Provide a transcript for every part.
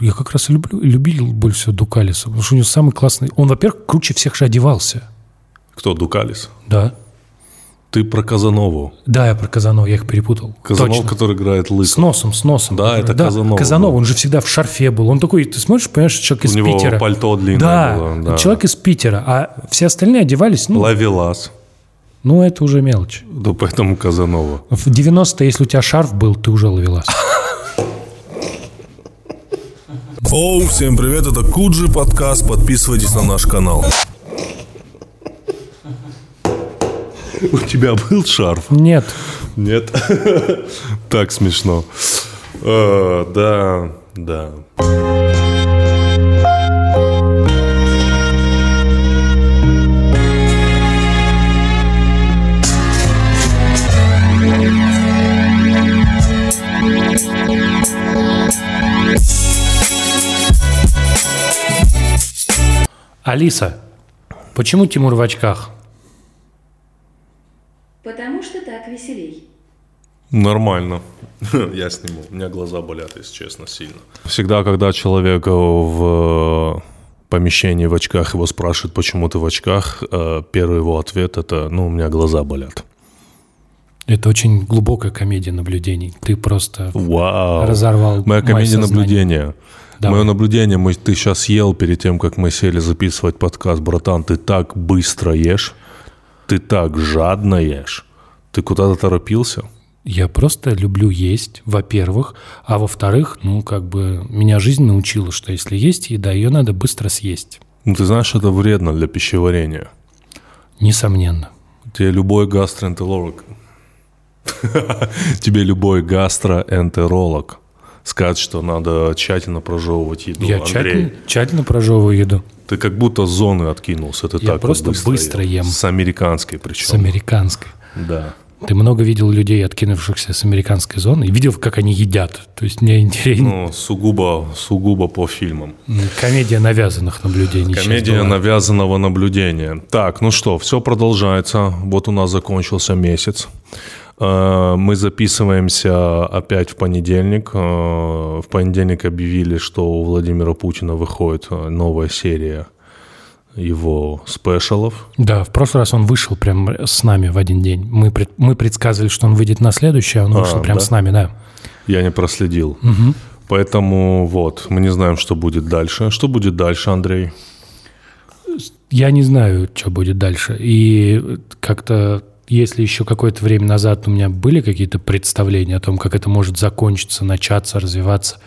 Я как раз и люблю, любил больше всего Дукалиса, потому что у него самый классный... Он, во-первых, круче всех же одевался. Кто, Дукалис? Да. Ты про Казанову. Да, я про Казанова, я их перепутал. Казанов, Точно. который играет Лысого. С носом, с носом. Да, это Казанова Казанова, был. он же всегда в шарфе был. Он такой, ты смотришь, понимаешь, человек У из него Питера. пальто длинное да, было, да. человек из Питера, а все остальные одевались, ну, Лавелас. ну это уже мелочь. Да поэтому Казанова. В 90 если у тебя шарф был, ты уже ловилась. Оу, всем привет, это Куджи подкаст, подписывайтесь на наш канал. У тебя был шарф? Нет, Нет. Так смешно. Э, Да, да. Алиса, почему Тимур в очках? Потому что так веселей. Нормально. Я сниму. У меня глаза болят, если честно, сильно. Всегда, когда человек в помещении в очках его спрашивают, почему ты в очках, э, первый его ответ это, ну, у меня глаза болят. Это очень глубокая комедия наблюдений. Ты просто Вау. разорвал Моя комедия сознание. наблюдения. Давай. Мое наблюдение, мы, ты сейчас ел перед тем, как мы сели записывать подкаст. Братан, ты так быстро ешь, ты так жадно ешь. Ты куда-то торопился? Я просто люблю есть, во-первых, а во-вторых, ну, как бы меня жизнь научила, что если есть еда, ее надо быстро съесть. Ну, ты знаешь, это вредно для пищеварения. Несомненно. Тебе любой гастроэнтеролог, тебе любой гастроэнтеролог скажет, что надо тщательно прожевывать еду. Я Андрей, тщательно, тщательно прожевываю еду ты как будто зоны откинулся. Ты Я так вот просто быстро, быстро ем. С американской причем. с американской. Да. Ты много видел людей, откинувшихся с американской зоны, и видел, как они едят. То есть мне интересно. Ну, сугубо, сугубо по фильмам. Комедия навязанных наблюдений. Комедия навязанного наблюдения. Так, ну что, все продолжается. Вот у нас закончился месяц. Э, Мы записываемся опять в понедельник. Э, В понедельник объявили, что у Владимира Путина выходит э, новая серия его спешалов. Да, в прошлый раз он вышел прям с нами в один день. Мы, мы предсказывали, что он выйдет на следующий, а он вышел прям да? с нами, да. Я не проследил. Поэтому вот, мы не знаем, что будет дальше. Что будет дальше, Андрей? Я не знаю, что будет дальше. И как-то, если еще какое-то время назад у меня были какие-то представления о том, как это может закончиться, начаться, развиваться,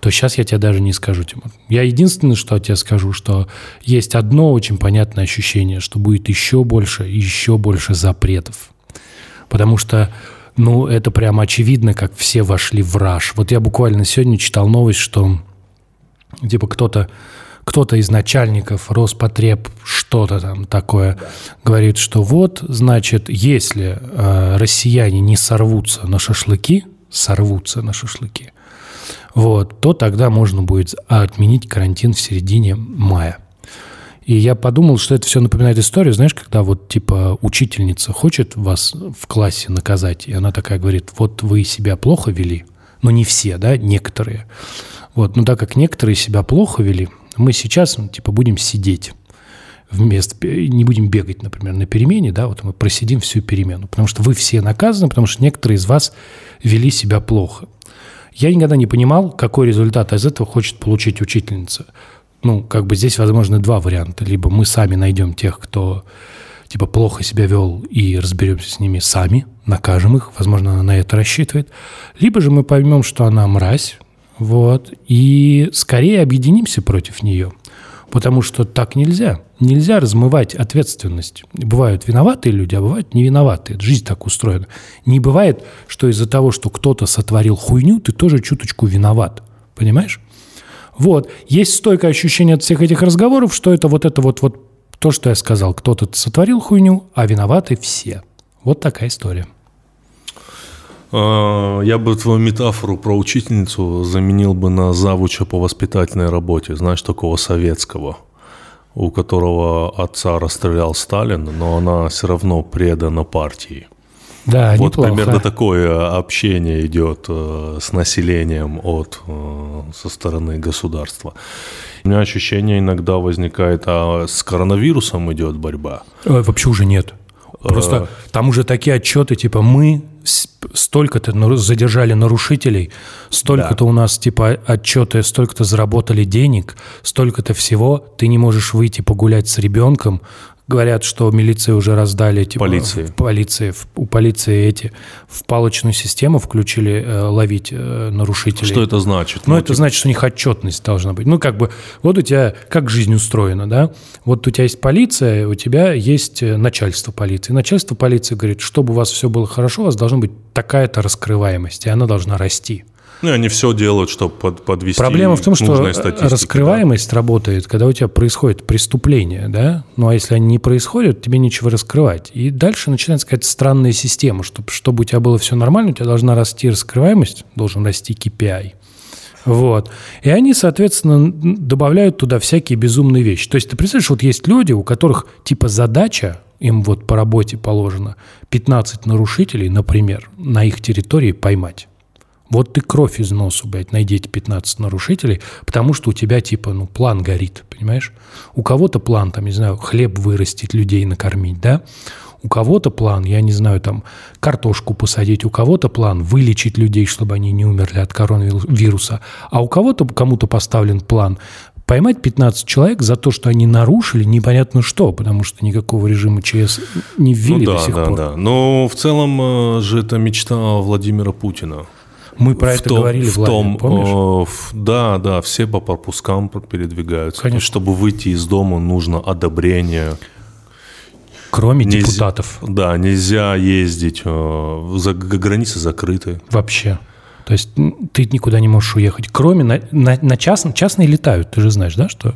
то сейчас я тебе даже не скажу, Тимур. Я единственное, что тебе скажу, что есть одно очень понятное ощущение, что будет еще больше и еще больше запретов. Потому что, ну, это прям очевидно, как все вошли в раж. Вот я буквально сегодня читал новость, что типа кто-то кто-то из начальников Роспотреб, что-то там такое, говорит, что вот, значит, если э, россияне не сорвутся на шашлыки, сорвутся на шашлыки, вот, то тогда можно будет отменить карантин в середине мая. И я подумал, что это все напоминает историю, знаешь, когда вот типа учительница хочет вас в классе наказать, и она такая говорит, вот вы себя плохо вели, ну не все, да, некоторые. Вот, но так как некоторые себя плохо вели, мы сейчас ну, типа будем сидеть вместо, не будем бегать, например, на перемене, да, вот мы просидим всю перемену, потому что вы все наказаны, потому что некоторые из вас вели себя плохо. Я никогда не понимал, какой результат из этого хочет получить учительница. Ну, как бы здесь возможны два варианта. Либо мы сами найдем тех, кто типа плохо себя вел и разберемся с ними сами, накажем их, возможно, она на это рассчитывает. Либо же мы поймем, что она мразь, вот, и скорее объединимся против нее. Потому что так нельзя. Нельзя размывать ответственность. Бывают виноватые люди, а бывают не виноватые. Жизнь так устроена. Не бывает, что из-за того, что кто-то сотворил хуйню, ты тоже чуточку виноват. Понимаешь? Вот. Есть стойкое ощущение от всех этих разговоров, что это вот это вот, вот то, что я сказал. Кто-то сотворил хуйню, а виноваты все. Вот такая история. А, Я бы твою метафору про учительницу заменил бы на завуча по воспитательной работе, знаешь, такого советского, у которого отца расстрелял Сталин, но она все равно предана партии. Да, Вот неплохо. примерно такое общение идет э, с населением от, э, со стороны государства. У меня ощущение иногда возникает, а с коронавирусом идет борьба. Вообще уже нет. Просто там уже такие отчеты, типа, мы столько-то задержали нарушителей, столько-то у нас, типа, отчеты, столько-то заработали денег, столько-то всего, ты не можешь выйти погулять с ребенком. Говорят, что милиции уже раздали, типа, Полиции. в полиции, в- у полиции эти в палочную систему включили э, ловить э, нарушителей. Что это значит? Ну, Ну, это значит, что у них отчетность должна быть. Ну, как бы, вот у тебя, как жизнь устроена, да? Вот у тебя есть полиция, у тебя есть э, начальство полиции. Начальство полиции говорит, чтобы у вас все было хорошо, у вас должна быть такая-то раскрываемость, и она должна расти. Ну, они все делают, чтобы под, подвести Проблема в том, что раскрываемость работает, когда у тебя происходит преступление, да? Ну, а если они не происходят, тебе нечего раскрывать. И дальше начинается какая-то странная система, чтобы, чтобы у тебя было все нормально, у тебя должна расти раскрываемость, должен расти KPI. Вот. И они, соответственно, добавляют туда всякие безумные вещи. То есть ты представляешь, вот есть люди, у которых типа задача, им вот по работе положено 15 нарушителей, например, на их территории поймать. Вот ты кровь из носу, блядь, найди эти 15 нарушителей, потому что у тебя, типа, ну, план горит, понимаешь? У кого-то план, там, не знаю, хлеб вырастить, людей накормить, да? У кого-то план, я не знаю, там, картошку посадить, у кого-то план вылечить людей, чтобы они не умерли от коронавируса, а у кого-то, кому-то поставлен план поймать 15 человек за то, что они нарушили непонятно что, потому что никакого режима ЧС не ввели Ну до да, сих да, пор. да. Но в целом э, же это мечта Владимира Путина. Мы про в это том- говорили, в Владимир, том, помнишь? э, в- да, да, все по пропускам передвигаются. Конечно. Чтобы выйти из дома, нужно одобрение. Кроме Нельзя- депутатов. Да, нельзя ездить, э, за, границы закрыты. Вообще. То есть ты никуда не можешь уехать. Кроме на, на, на частном, частные летают, ты же знаешь, да, что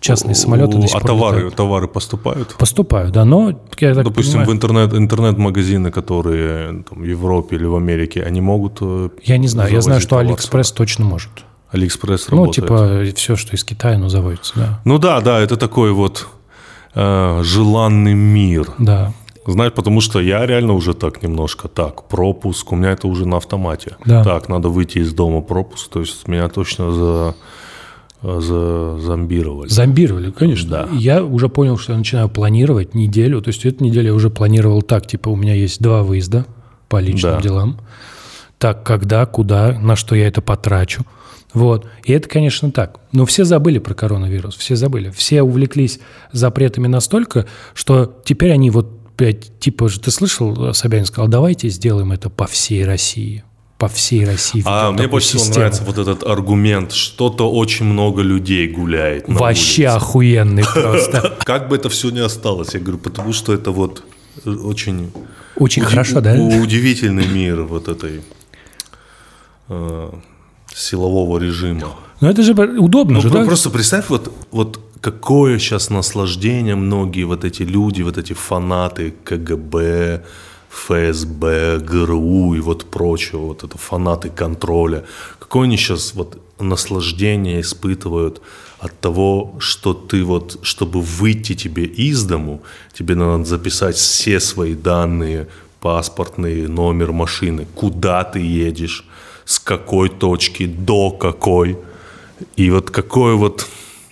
частные самолеты до сих А пор товары, летают. товары поступают? Поступают, да, но я так Допустим, понимаю, в интернет, интернет-магазины, которые там, в Европе или в Америке, они могут... э, я не знаю, я знаю, что Алиэкспресс точно может. Алиэкспресс Ну, работает. типа все, что из Китая, ну, заводится, да. Ну да, да, это такой вот э, желанный мир. Да, Знаешь, потому что я реально уже так немножко так, пропуск, у меня это уже на автомате. Да. Так, надо выйти из дома, пропуск, то есть меня точно за, за зомбировали. зомбировали, конечно. Да. Я уже понял, что я начинаю планировать неделю. То есть эту неделю я уже планировал так, типа у меня есть два выезда по личным Да. делам. Так, когда, куда, на что я это потрачу. Вот. И это, конечно, так. Но все забыли про коронавирус, все забыли. Все увлеклись запретами настолько, что теперь они вот, типа, же ты слышал, Собянин сказал, давайте сделаем это по всей России. По всей России. А мне больше всего систему. нравится вот этот аргумент, что-то очень много людей гуляет на Вообще улице. охуенный просто. Как бы это все не осталось, я говорю, потому что это вот э, очень Очень уди- хорошо, да? удивительный мир вот этой э, силового режима. Ну это же удобно Ну, же, да? Просто представь, вот, вот какое сейчас наслаждение многие вот эти люди, вот эти фанаты КГБ, ФСБ, ГРУ и вот прочего, вот это фанаты контроля. Какое они сейчас вот наслаждение испытывают от того, что ты вот, чтобы выйти тебе из дому, тебе надо записать все свои данные, паспортный номер машины, куда ты едешь, с какой точки до какой. И вот какое вот,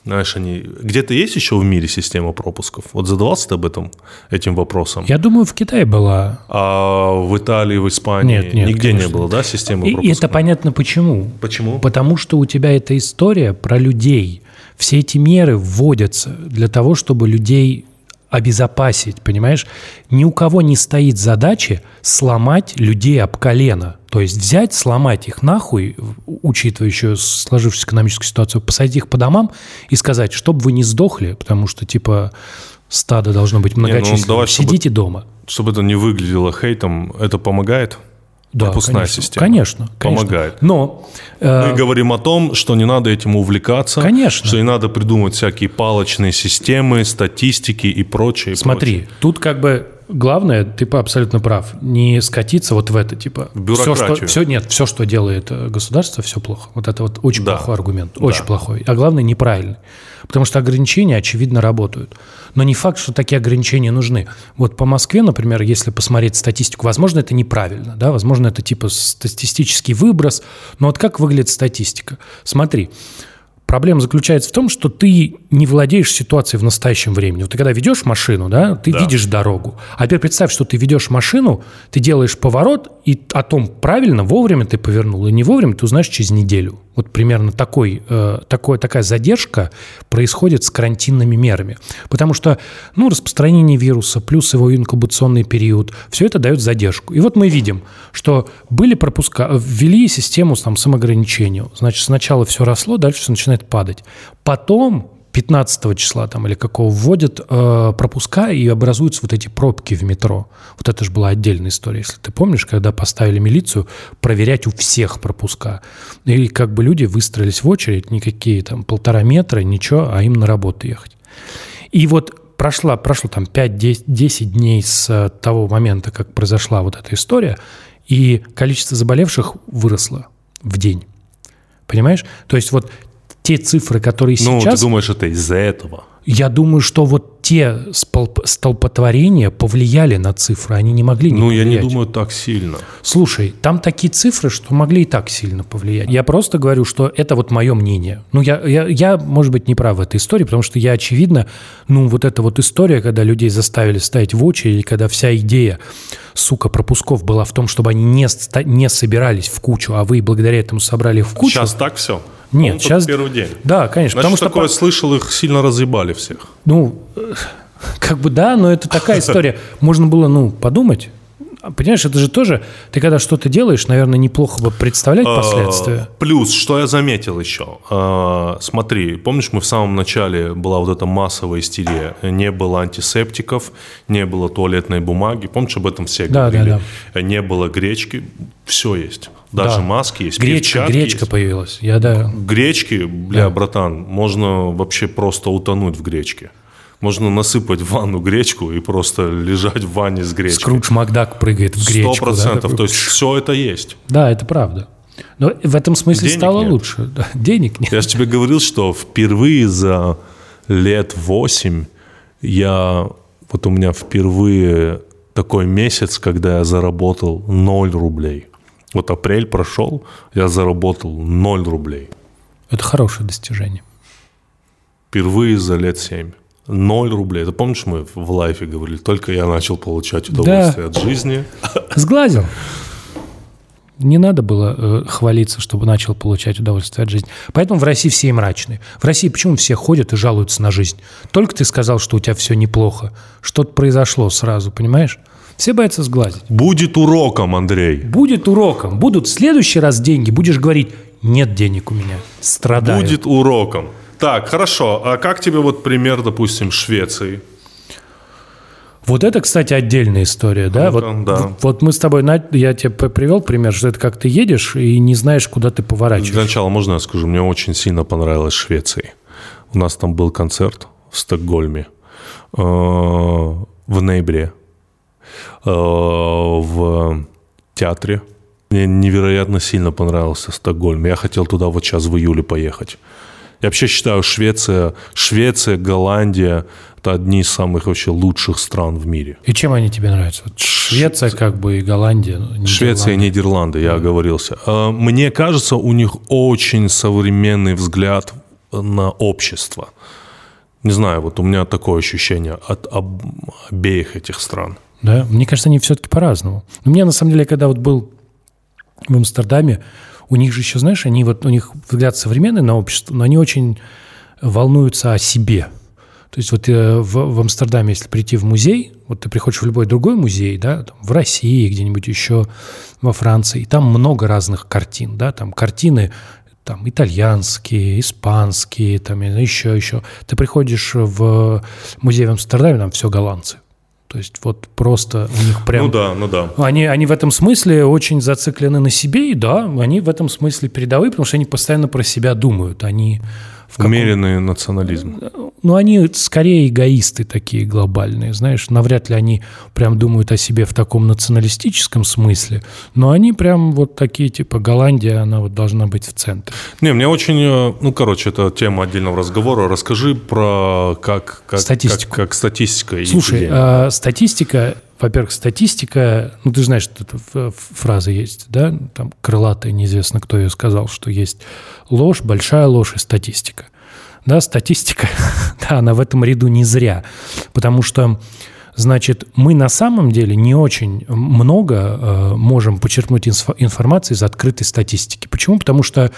знаешь, они... Где-то есть еще в мире система пропусков? Вот задавался ты об этом, этим вопросом? Я думаю, в Китае была. А в Италии, в Испании Нет, нет, нигде конечно. не было, да, системы И, и пропусков? это понятно почему. Почему? Потому что у тебя эта история про людей. Все эти меры вводятся для того, чтобы людей обезопасить, понимаешь? Ни у кого не стоит задачи сломать людей об колено. То есть взять, сломать их нахуй, учитывая еще сложившуюся экономическую ситуацию, посадить их по домам и сказать, чтобы вы не сдохли, потому что, типа, стадо должно быть ну, многочисленным. давай, чтобы- Сидите дома. Чтобы это не выглядело хейтом, это помогает? Да, Пропускная конечно. система. Конечно, конечно. Помогает. Но э, Мы говорим о том, что не надо этим увлекаться. Конечно. Что не надо придумывать всякие палочные системы, статистики и прочее. Смотри, тут как бы главное, ты по- абсолютно прав, не скатиться вот в это, типа, В все, что, бюрократию. все, нет, все, что делает э, государство, все плохо. Вот это вот очень Да. плохой аргумент, Да. очень плохой. А главное, неправильный. Потому что ограничения, очевидно, работают. Но не факт, что такие ограничения нужны. Вот по Москве, например, если посмотреть статистику, возможно, это неправильно, да, возможно, это типа статистический выброс, но вот как выглядит статистика? Смотри, Проблема заключается в том, что ты не владеешь ситуацией в настоящем времени. Вот ты когда ведешь машину, да, ты Да. видишь дорогу. А теперь представь, что ты ведешь машину, ты делаешь поворот, и о том, правильно, вовремя ты повернул, и не вовремя, ты узнаешь через неделю. Вот примерно такой, э, такой, такая задержка происходит с карантинными мерами. Потому что ну, распространение вируса плюс его инкубационный период, все это дает задержку. И вот мы видим, что были пропуска, ввели систему там, самоограничения. Значит, сначала все росло, дальше все начинает падать. Потом 15 числа там или какого вводят э, пропуска и образуются вот эти пробки в метро. Вот это же была отдельная история, если ты помнишь, когда поставили милицию проверять у всех пропуска. И как бы люди выстроились в очередь, никакие там полтора метра, ничего, а им на работу ехать. И вот прошла, прошло там 5-10 дней с э, того момента, как произошла вот эта история, и количество заболевших выросло в день. Понимаешь? То есть вот те цифры, которые Ну, сейчас... ты думаешь, это из-за этого? Я думаю, что вот те столпотворения повлияли на цифры, они не могли не Ну, я не повлиять. думаю так сильно. Слушай, там такие цифры, что могли и так сильно повлиять. Я просто говорю, что это вот мое мнение. Ну, я, я, я, может быть, не прав в этой истории, потому что я, очевидно, ну, вот эта вот история, когда людей заставили стоять в очереди, когда вся идея, сука, пропусков была в том, чтобы они не, не собирались в кучу, а вы благодаря этому собрали в кучу. Сейчас так все? Нет, сейчас... первый день. Да, конечно. Значит, потому что такое по- слышал, их сильно разъебали всех. Ну, э, как бы да, но это такая история. Можно было, ну, подумать. А, Понимаешь, это же тоже, ты когда что-то делаешь, наверное, неплохо бы представлять последствия. А, Плюс, что я заметил еще. А, Смотри, помнишь, мы в самом начале была вот эта массовая истерия. Не было антисептиков, не было туалетной бумаги. Помнишь, об этом все Да, говорили? да, Не было гречки. Все есть. Даже Да. маски есть. Гречка, гречка есть. появилась. Я, да. Гречки, бля, Да. братан, можно вообще просто утонуть в гречке. Можно насыпать в ванну гречку и просто лежать в ванне с гречкой. Скрудж Макдак прыгает в Сто гречку. да, процентов. такой. То есть все это есть. Да, это правда. Но в этом смысле Денег стало нет. лучше. Да, Денег нет. Я же тебе говорил, что впервые за лет 8 я... Вот у меня впервые такой месяц, когда я заработал 0 рублей. Вот апрель прошел, я заработал 0 рублей. Это хорошее достижение. Впервые за лет 7. 0 рублей. Ты помнишь, мы в лайфе говорили, только я начал получать удовольствие от жизни. Сглазил. Не надо было э, хвалиться, чтобы начал получать удовольствие от жизни. Поэтому в России все и мрачные. В России почему все ходят и жалуются на жизнь? Только ты сказал, что у тебя все неплохо. Что-то произошло сразу, понимаешь? Все боятся сглазить. Будет уроком, Андрей. Будет уроком. Будут в следующий раз деньги. Будешь говорить, нет денег у меня. Страдаю. Будет уроком. Так, хорошо. А как тебе вот пример, допустим, Швеции? Вот это, кстати, отдельная история, да? Ну-ка, Вот, да. вот мы с тобой, я тебе привел пример, что это как ты едешь и не знаешь, куда ты Для поворачиваешь. начала можно я скажу? Мне очень сильно понравилось Швеции. У нас там был концерт в Стокгольме э, в ноябре э, в театре. Мне невероятно сильно понравился Стокгольм. Я хотел туда вот сейчас в июле поехать. Я вообще считаю, Швеция, Швеция, Голландия – это одни из самых вообще лучших стран в мире. И чем они тебе нравятся? Вот Швеция как бы и Голландия. ну, Нидерланды. Швеция и Нидерланды, я оговорился. А, Мне кажется, у них очень современный взгляд на общество. Не знаю, вот у меня такое ощущение от об- обеих этих стран. Да? Мне кажется, они все-таки по-разному. Но мне, на самом деле, когда вот был в Амстердаме, у них же еще, знаешь, они вот, у них взгляд современный на общество, но они очень волнуются о себе. То есть вот э, в, в Амстердаме, если прийти в музей, вот ты приходишь в любой другой музей, да, там, в России, где-нибудь еще во Франции, и там много разных картин, да, там картины там итальянские, испанские, там еще, еще. Ты приходишь в музей в Амстердаме, там все голландцы. То есть вот просто у них прям... Ну да, ну да. Они, они в этом смысле очень зациклены на себе, и да, они в этом смысле передовые, потому что они постоянно про себя думают. Они каком- Умеренный национализм. ну, они скорее эгоисты такие глобальные, знаешь, навряд ли они прям думают о себе в таком националистическом смысле, но они прям вот такие, типа, Голландия, она вот должна быть в центре. Не, мне очень, э, ну, короче, это тема отдельного разговора. Расскажи про как, как, Статистику. как, как статистика. Слушай, а, статистика, во-первых, статистика, ну, ты знаешь, что эта фраза есть, да, там крылатая, неизвестно, кто ее сказал, что есть ложь, большая ложь и статистика. Да, статистика, да, она в этом ряду не зря, потому что Значит, мы на самом деле не очень много э, можем почерпнуть инфо- информации из открытой статистики. Почему? Потому что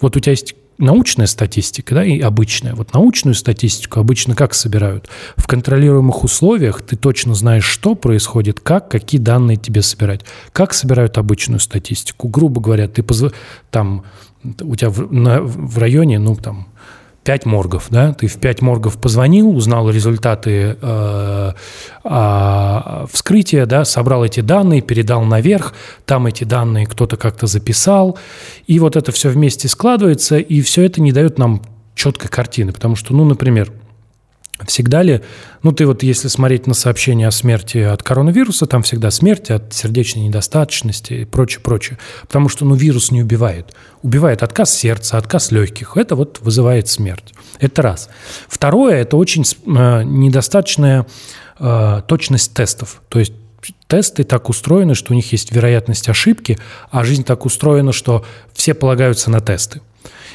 вот у тебя есть научная статистика, да, и обычная. Вот научную статистику обычно как собирают? В контролируемых условиях ты точно знаешь, что происходит, как, какие данные тебе собирать. Как собирают обычную статистику? Грубо говоря, ты позв- там у тебя в, на- в районе, ну там пять моргов, да, ты в пять моргов позвонил, узнал результаты э, а, вскрытия, да, собрал эти данные, передал наверх, там эти данные кто-то как-то записал, и вот это все вместе складывается, и все это не дает нам четкой картины, потому что, ну, например, Всегда ли, ну ты вот если смотреть на сообщения о смерти от коронавируса, там всегда смерть от сердечной недостаточности и прочее, прочее. Потому что ну, вирус не убивает. Убивает отказ сердца, отказ легких. Это вот вызывает смерть. Это раз. Второе, это очень э, недостаточная э, точность тестов. То есть тесты так устроены, что у них есть вероятность ошибки, а жизнь так устроена, что все полагаются на тесты.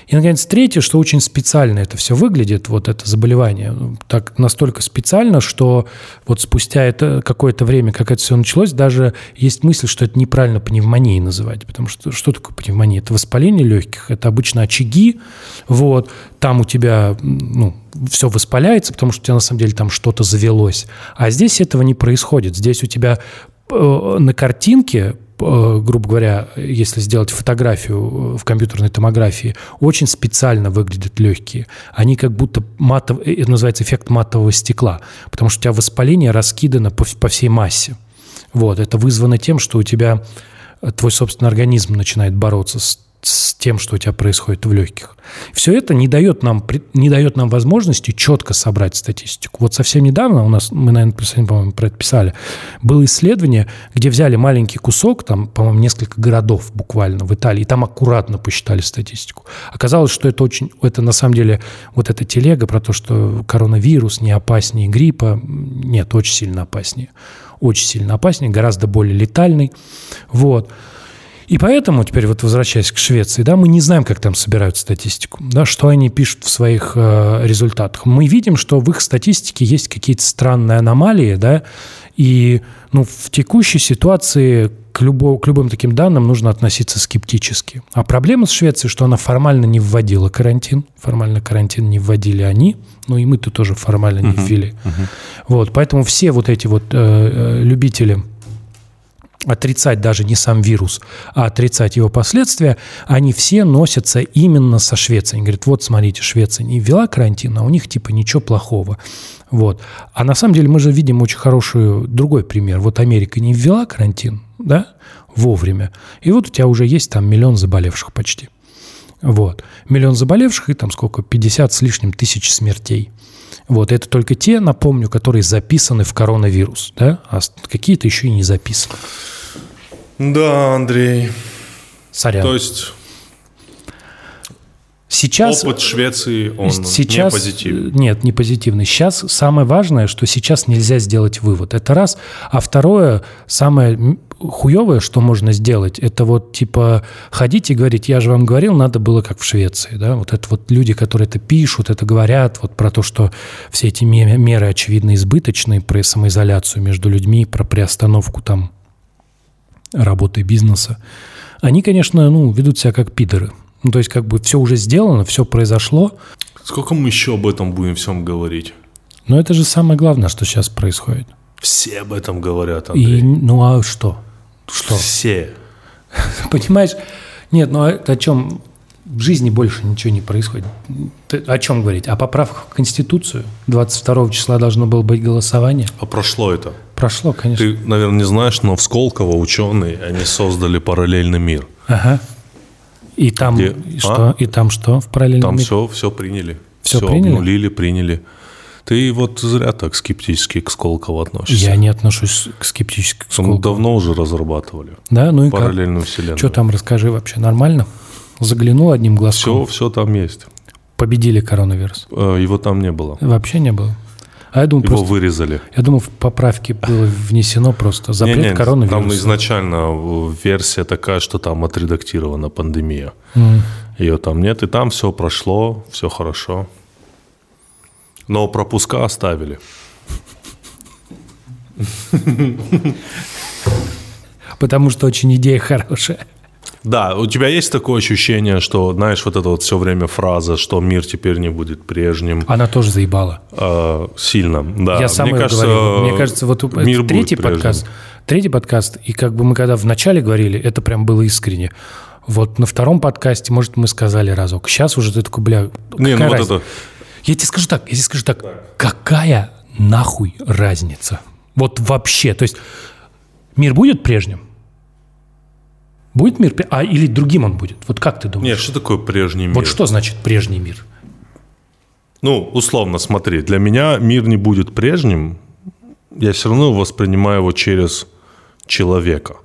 И, наконец, третье, что очень специально это все выглядит, вот это заболевание, так настолько специально, что вот спустя это какое-то время, как это все началось, даже есть мысль, что это неправильно пневмонией называть, потому что что такое пневмония? Это воспаление легких, это обычно очаги, вот, там у тебя, ну, все воспаляется, потому что у тебя на самом деле там что-то завелось. А здесь этого не происходит. Здесь у тебя э, на картинке грубо говоря, если сделать фотографию в компьютерной томографии, очень специально выглядят легкие. Они как будто матов... это называется эффект матового стекла, потому что у тебя воспаление раскидано по, по всей массе. Вот, это вызвано тем, что у тебя твой собственный организм начинает бороться с с тем, что у тебя происходит в легких. Все это не дает нам, не дает нам возможности четко собрать статистику. Вот совсем недавно у нас, мы, наверное, по-моему, про это писали, было исследование, где взяли маленький кусок, там, по-моему, несколько городов буквально в Италии, и там аккуратно посчитали статистику. Оказалось, что это очень, это на самом деле, вот эта телега про то, что коронавирус не опаснее гриппа, нет, очень сильно опаснее. Очень сильно опаснее, гораздо более летальный. Вот. И поэтому, теперь вот возвращаясь к Швеции, да, мы не знаем, как там собирают статистику, да, что они пишут в своих э, результатах. Мы видим, что в их статистике есть какие-то странные аномалии, да, и ну, в текущей ситуации к, любо, к любым таким данным нужно относиться скептически. А проблема с Швецией, что она формально не вводила карантин, формально карантин не вводили они, ну и мы-то тоже формально не ввели. Uh-huh. Вот, поэтому все вот эти вот э, любители отрицать даже не сам вирус, а отрицать его последствия, они все носятся именно со Швецией. Они говорят, вот смотрите, Швеция не ввела карантин, а у них типа ничего плохого. Вот. А на самом деле мы же видим очень хороший другой пример. Вот Америка не ввела карантин, да, вовремя. И вот у тебя уже есть там миллион заболевших почти. Вот. Миллион заболевших и там сколько, 50 с лишним тысяч смертей. Вот, это только те, напомню, которые записаны в коронавирус, да, а какие-то еще и не записаны. Да, Андрей. Сорян. То есть Сейчас, опыт Швеции, он сейчас, не позитивный. Нет, не позитивный. Сейчас самое важное, что сейчас нельзя сделать вывод. Это раз. А второе, самое хуевое, что можно сделать, это вот типа ходить и говорить, я же вам говорил, надо было как в Швеции. Да? Вот это вот люди, которые это пишут, это говорят, вот про то, что все эти меры, очевидно, избыточные, про самоизоляцию между людьми, про приостановку там работы бизнеса. Они, конечно, ну, ведут себя как пидоры. Ну, то есть, как бы все уже сделано, все произошло. Сколько мы еще об этом будем всем говорить? Но это же самое главное, что сейчас происходит. Все об этом говорят, Андрей. И, ну а что? Что? Все. Понимаешь? Нет, ну о чем? В жизни больше ничего не происходит. Ты, о чем говорить? О поправках в Конституцию? 22 числа должно было быть голосование. А прошло это? Прошло, конечно. Ты, наверное, не знаешь, но в Сколково ученые, они создали параллельный мир. Ага. И там Где? и что? А? И там что в параллельном Там мире? все, все приняли. Всё Всё приняли? обнулили, приняли. Ты вот зря так скептически к Сколкову относишься. Я не отношусь к скептически к Ну, Сколково. давно уже разрабатывали Да, ну и как? параллельную вселенную. Что там, расскажи вообще, нормально? Заглянул одним глазком. Все, все там есть. Победили коронавирус. Э, Его там не было. Вообще не было. А я думал, Его просто, вырезали. я думал, в поправке было внесено просто запрет Не-не, коронавируса. Там изначально э, версия такая, что там отредактирована пандемия. М. Ее там нет, и там все прошло, все хорошо. Но пропуска оставили. Потому что очень идея хорошая. Да, у тебя есть такое ощущение, что, знаешь, вот эта вот все время фраза, что мир теперь не будет прежним, Она тоже заебала. э, сильно, да. Я сам Мне ее кажется, говорил. Мне кажется, вот это мир будет третий подкаст, третий подкаст, и как бы мы когда вначале говорили, это прям было искренне. Вот на втором подкасте, может, мы сказали разок. Сейчас уже ты такой, бля, Не, ну какая вот разница? это... Я тебе скажу так, я тебе скажу так, какая нахуй разница? Вот вообще, то есть мир будет прежним? Будет мир, а или другим он будет? Вот как ты думаешь? Нет, что такое прежний мир? Вот что значит прежний мир? Ну, условно, смотри, для меня мир не будет прежним, я все равно воспринимаю его через человека.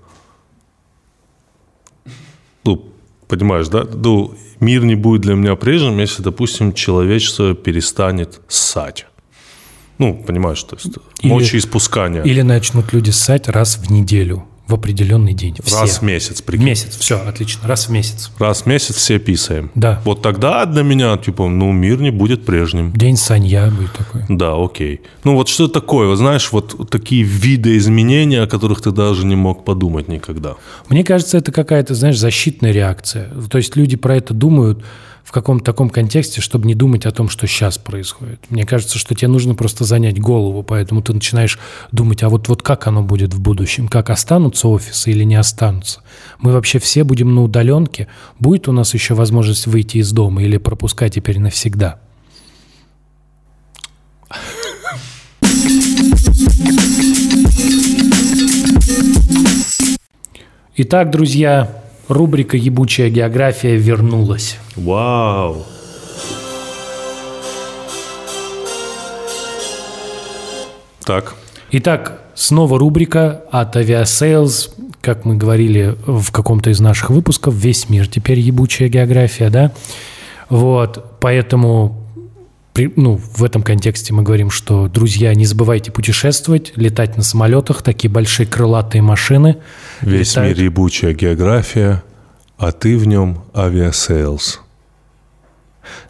Ну, понимаешь, да? Ну, мир не будет для меня прежним, если, допустим, человечество перестанет ссать. Ну, понимаешь, то есть Или- мочеиспускание. Или начнут люди ссать раз в неделю, в определенный день. Все. Раз в месяц, прикинь. месяц, все, отлично, раз в месяц. Раз в месяц все писаем. Да. Вот тогда для меня, типа, ну, мир не будет прежним. День санья будет такой. Да, окей. Ну вот что такое, вот знаешь, вот такие виды изменений, о которых ты даже не мог подумать никогда. Мне кажется, это какая-то, знаешь, защитная реакция. То есть люди про это думают в каком-то таком контексте, чтобы не думать о том, что сейчас происходит. Мне кажется, что тебе нужно просто занять голову, поэтому ты начинаешь думать, а вот, вот как оно будет в будущем, как останутся офисы или не останутся. Мы вообще все будем на удаленке, будет у нас еще возможность выйти из дома или пропускать теперь навсегда. Итак, друзья, рубрика «Ебучая география» вернулась. Вау. Так, Итак, снова рубрика от Aviasales. Как мы говорили в каком-то из наших выпусков, весь мир теперь ебучая география, да? Вот, поэтому при- ну, в этом контексте мы говорим, что, друзья, не забывайте путешествовать, летать на самолетах, такие большие крылатые машины. весь летают. мир ебучая география, а ты в нем Aviasales.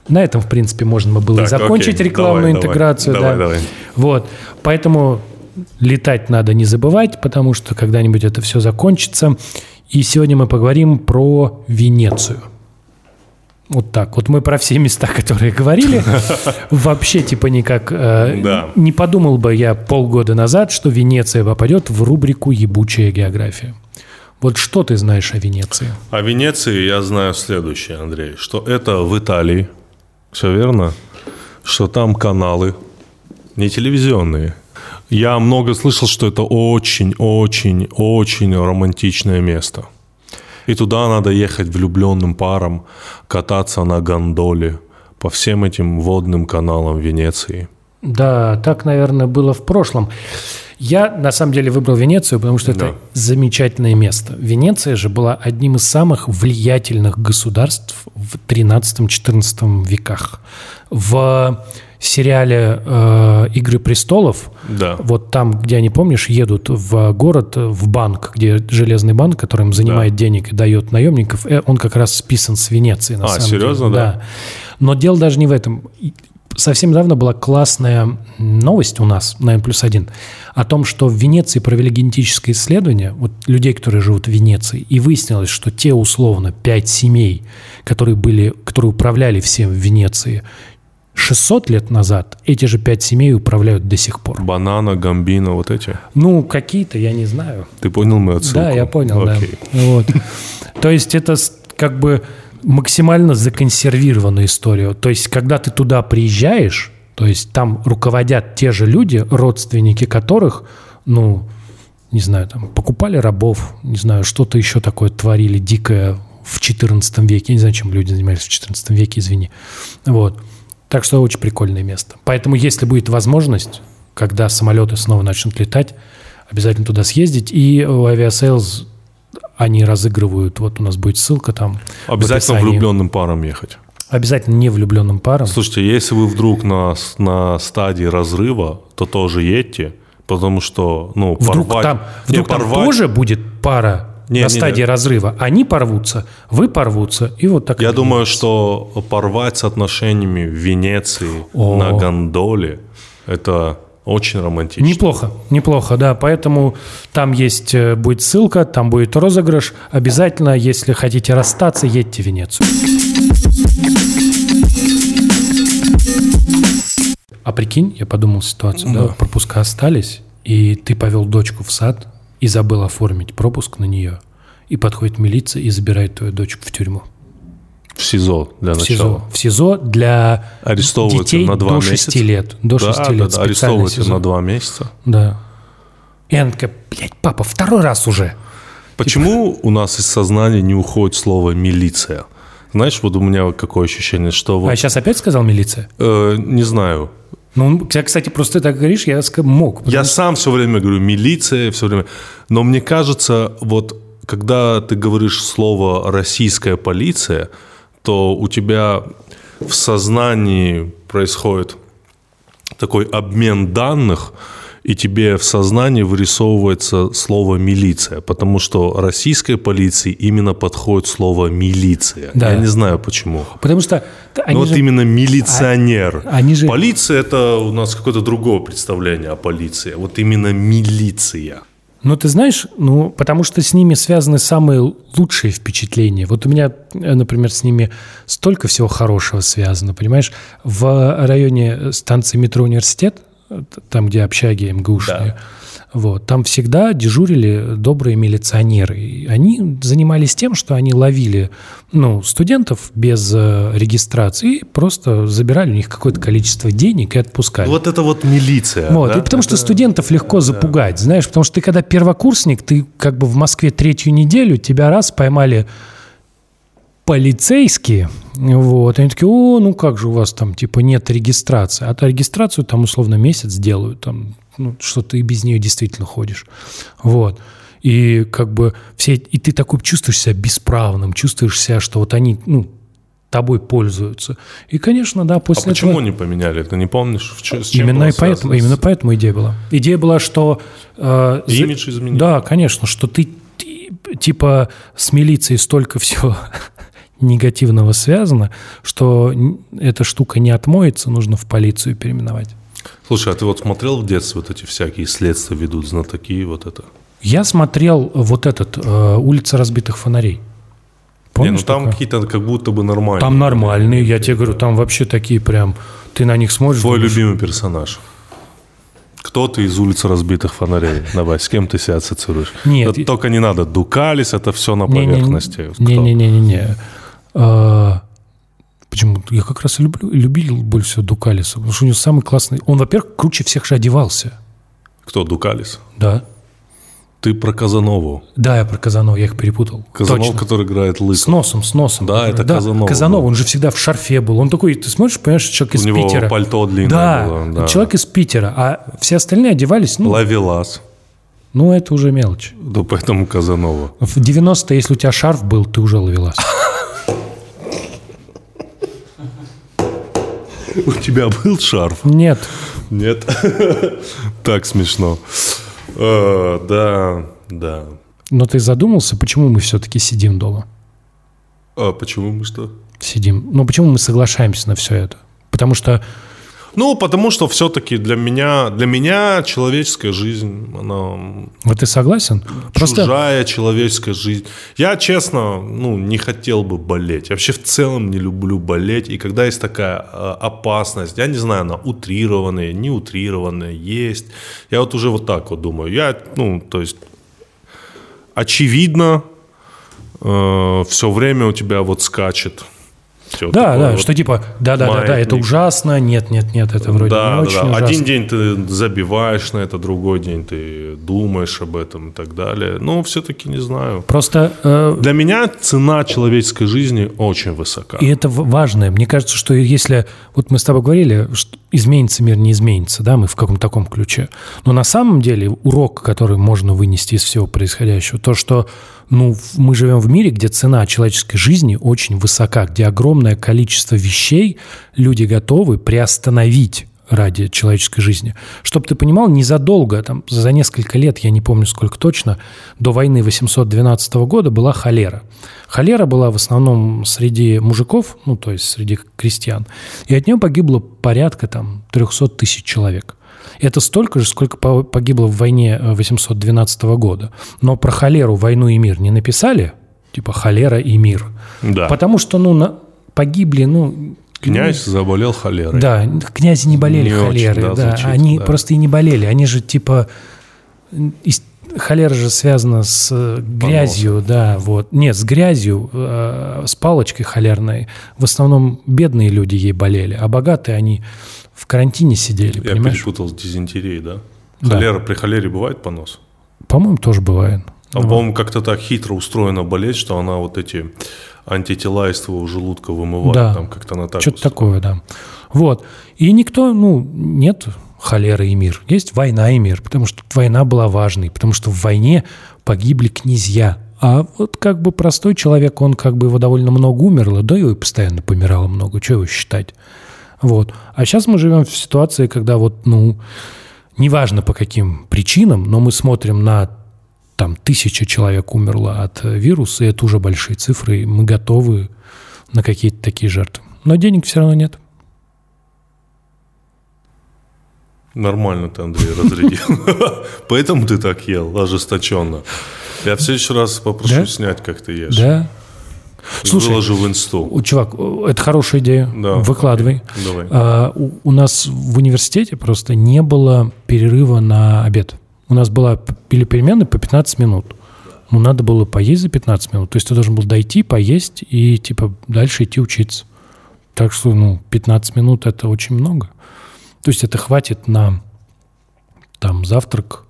На этом, в принципе, можно было и Так, закончить окей, рекламную давай, интеграцию. давай, да. давай. Вот. Поэтому летать надо не забывать, потому что когда-нибудь это все закончится. И сегодня мы поговорим про Венецию. Вот так. Вот мы про все места, которые говорили, вообще типа никак... э, Да. Не подумал бы я полгода назад, что Венеция попадет в рубрику «Ебучая география». Вот что ты знаешь о Венеции? О Венеции я знаю следующее, Андрей, что это в Италии, все верно, что там каналы не телевизионные. Я много слышал, что это очень-очень-очень романтичное место. И туда надо ехать влюбленным паром, кататься на гондоле по всем этим водным каналам Венеции. Да, так, наверное, было в прошлом. Я, на самом деле, выбрал Венецию, потому что это Да. замечательное место. Венеция же была одним из самых влиятельных государств в 13-14 веках. В сериале э, «Игры престолов» Да. вот там, где они, помнишь, едут в город, в банк, где железный банк, которым занимает денег и дает наемников, э, он как раз списан с Венеции, на А, самом серьезно, деле. да? Но дело даже не в этом. Совсем недавно была классная новость у нас на N плюс один о том, что в Венеции провели генетическое исследование вот людей, которые живут в Венеции, и выяснилось, что те условно пять семей, которые, были, которые управляли всем в Венеции 600 лет назад, эти же пять семей управляют до сих пор. Банана, гамбино, вот эти. Ну, какие-то, я не знаю. Ты понял мою отсылку? Да, я понял, Окей. да. Вот. То есть это как бы максимально законсервированная история. То есть когда ты туда приезжаешь, то есть там руководят те же люди, родственники которых, ну, не знаю, там, покупали рабов, не знаю, что-то еще такое творили дикое в 14 веке. Я не знаю, чем люди занимались в 14 веке, извини. Вот. Так что очень прикольное место. Поэтому, если будет возможность, когда самолеты снова начнут летать, обязательно туда съездить. И у Aviasales они разыгрывают, вот у нас будет ссылка там. в Обязательно описании. влюбленным парам ехать. Обязательно не влюбленным парам. Слушайте, если вы вдруг на, на стадии разрыва, то тоже едьте, потому что, ну, Вдруг порвать... там, Не, вдруг там порвать- тоже будет пара Не, на не, стадии не. разрыва. Они порвутся, вы порвутся, и вот так. Я думаю, что порвать с отношениями в Венеции О. на гондоле – это очень романтично. Неплохо, неплохо, да. Поэтому там есть, э, будет ссылка, там будет розыгрыш. Обязательно, если хотите расстаться, едьте в Венецию. А прикинь, я подумал ситуацию, да, пропуска остались, и ты повел дочку в сад и забыл оформить пропуск на нее, и подходит милиция и забирает твою дочку в тюрьму. В СИЗО для В начала. СИЗО. В СИЗО для Арестовывают детей на два до 6 месяца. лет. До 6 да, лет. да, арестовывают СИЗО. на два месяца. Да. И она такая, блядь, папа, второй раз уже. Почему у нас из сознания не уходит слово «милиция»? Знаешь, вот у меня какое ощущение, что вот, А сейчас опять сказал милиция? э, не знаю, Ну, я, кстати, просто так говоришь, я мог. Я что- сам все время говорю милиция, все время. Но мне кажется, вот когда ты говоришь слово российская полиция, то у тебя в сознании происходит такой обмен данных, и тебе в сознании вырисовывается слово милиция, потому что российской полиции именно подходит слово милиция. Да. Я не знаю почему. Потому что т- они Ну вот же- именно милиционер. А- они же- Полиция это у нас какое-то другое представление о полиции. Вот именно милиция. Ну, ты знаешь, ну, потому что с ними связаны самые лучшие впечатления. Вот у меня, э, например, с ними столько всего хорошего связано, понимаешь? В районе станции метро «Университет», там, где общаги МГУшные, вот, там всегда дежурили добрые милиционеры. И они занимались тем, что они ловили ну, студентов без э, регистрации и просто забирали у них какое-то количество денег и отпускали. Вот это вот милиция. Вот, да? и потому что студентов легко запугать, знаешь, потому что ты когда первокурсник, ты как бы в Москве третью неделю, тебя раз поймали полицейские, вот, они такие, о, ну как же у вас там, типа, нет регистрации, а то регистрацию там условно месяц делают, там, ну, что ты без нее действительно ходишь, вот. И как бы все, и ты такой чувствуешь себя бесправным, чувствуешь себя, что вот они, ну, тобой пользуются. И, конечно, да, А после почему этого... не поменяли? Ты не помнишь? В чем Именно и поэтому, именно поэтому идея была. Идея была, что... э, Имидж изменить. Да, конечно, что ты, ты, типа с милицией столько всего негативного связано, что эта штука не отмоется, нужно в полицию переименовать. Слушай, а ты вот смотрел в детстве вот эти всякие следствия ведут, знатоки, вот это? Я смотрел вот этот э, «Улица разбитых фонарей». не, Помнишь ну там какие-то как будто бы нормальные. Там нормальные, я тебе говорю, там вообще такие прям... Ты на них смотришь... Твой думаешь, любимый персонаж. Кто ты из улицы разбитых фонарей? Давай, с кем ты себя ассоциируешь? Нет, и- только не надо. Дукалис, это все на Не-не-не. поверхности. Кто? А, Почему? Я как раз люблю, любил больше всего Дукалиса, потому что у него самый классный... Он, во-первых, круче всех же одевался. Кто Дукалис? Да. Ты про Казанову. Да, я про Казанова, я их перепутал. Казанов, Точно. который играет С Лысов. носом, с носом. Да, это Казанова Казанова, был. он же всегда в шарфе был. Он такой, ты смотришь, понимаешь, человек У из него Питера. пальто длинное да, было, да. человек из Питера, а все остальные одевались, ну, Лавелас. ну это уже мелочь. Да поэтому Казанова. В 90 если у тебя шарф был, ты уже ловилась. У тебя был шарф? Нет. Нет. Так смешно. Э, Да, да. Но ты задумался, почему мы все-таки сидим дома? А почему мы что? Сидим. Ну, почему мы соглашаемся на все это? Потому что Ну, потому что все-таки для меня, для меня человеческая жизнь, она Вот ты согласен? Просто чужая человеческая жизнь. Я, честно, ну, не хотел бы болеть. Я вообще в целом не люблю болеть. И когда есть такая э, опасность, я не знаю, она утрированная, не утрированная, есть. Я вот уже вот так вот думаю. Я, ну, то есть, очевидно, все время у тебя вот скачет Всё Да, да, вот что типа, да-да-да, это маятник. ужасно, нет-нет-нет, это вроде да, не да, очень да. ужасно. Один день ты забиваешь на это, другой день ты думаешь об этом и так далее. Но все-таки не знаю. Просто э, Для меня цена человеческой жизни очень высока. И это в- важно. Мне кажется, что если... Вот мы с тобой говорили, что изменится мир, не изменится, да, мы в каком-то таком ключе. Но на самом деле урок, который можно вынести из всего происходящего, то, что ну, мы живем в мире, где цена человеческой жизни очень высока, где огромное количество вещей люди готовы приостановить ради человеческой жизни. Чтобы ты понимал, незадолго, там, за несколько лет, я не помню сколько точно, до войны 812 года была холера. Холера была в основном среди мужиков, ну, то есть среди крестьян, и от нее погибло порядка там 300 тысяч человек. Это столько же, сколько по- погибло в войне э, 812 года. Но про холеру, войну и мир не написали, типа холера и мир. Да. Потому что, ну, на- погибли, ну... Князь заболел холерой. Да, князи не болели Не очень, холерой, да, да, звучит, они да. просто и не болели, они же типа холера же связана с э, грязью, да, вот, нет, с грязью, э, с палочкой холерной. В основном бедные люди ей болели, а богатые они в карантине сидели, Я понимаешь? перепутал с дизентерией, да? Да. Холера, при холере бывает понос? По-моему, тоже бывает. А, по-моему, как-то так хитро устроена болезнь, что она вот эти антитела из твоего желудка вымывает. Да. Там как-то она так Что-то такое, да. Вот. И никто, ну, нет холеры и мир. Есть война и мир, потому что война была важной, потому что в войне погибли князья. А вот как бы простой человек, он как бы его довольно много умерло, да его и постоянно помирало много, что его считать. Вот. А сейчас мы живем в ситуации, когда вот, ну, неважно по каким причинам, но мы смотрим на там тысяча человек умерло от э, вируса, и это уже большие цифры, и мы готовы на какие-то такие жертвы. Но денег все равно нет. Нормально ты, Андрей, разрядил. Поэтому ты так ел, ожесточенно. Я в следующий раз попрошу снять, как ты ешь. Да? Слушай, Выложу в инсту. Чувак, о, это хорошая идея. Да, Выкладывай. давай. А, у, у нас в университете просто не было перерыва на обед. У нас была или перемены по 15 минут. Ну, надо было поесть за 15 минут. То есть ты должен был дойти, поесть и, типа, дальше идти учиться. Так что, ну, 15 минут – это очень много. То есть это хватит на, там, завтрак,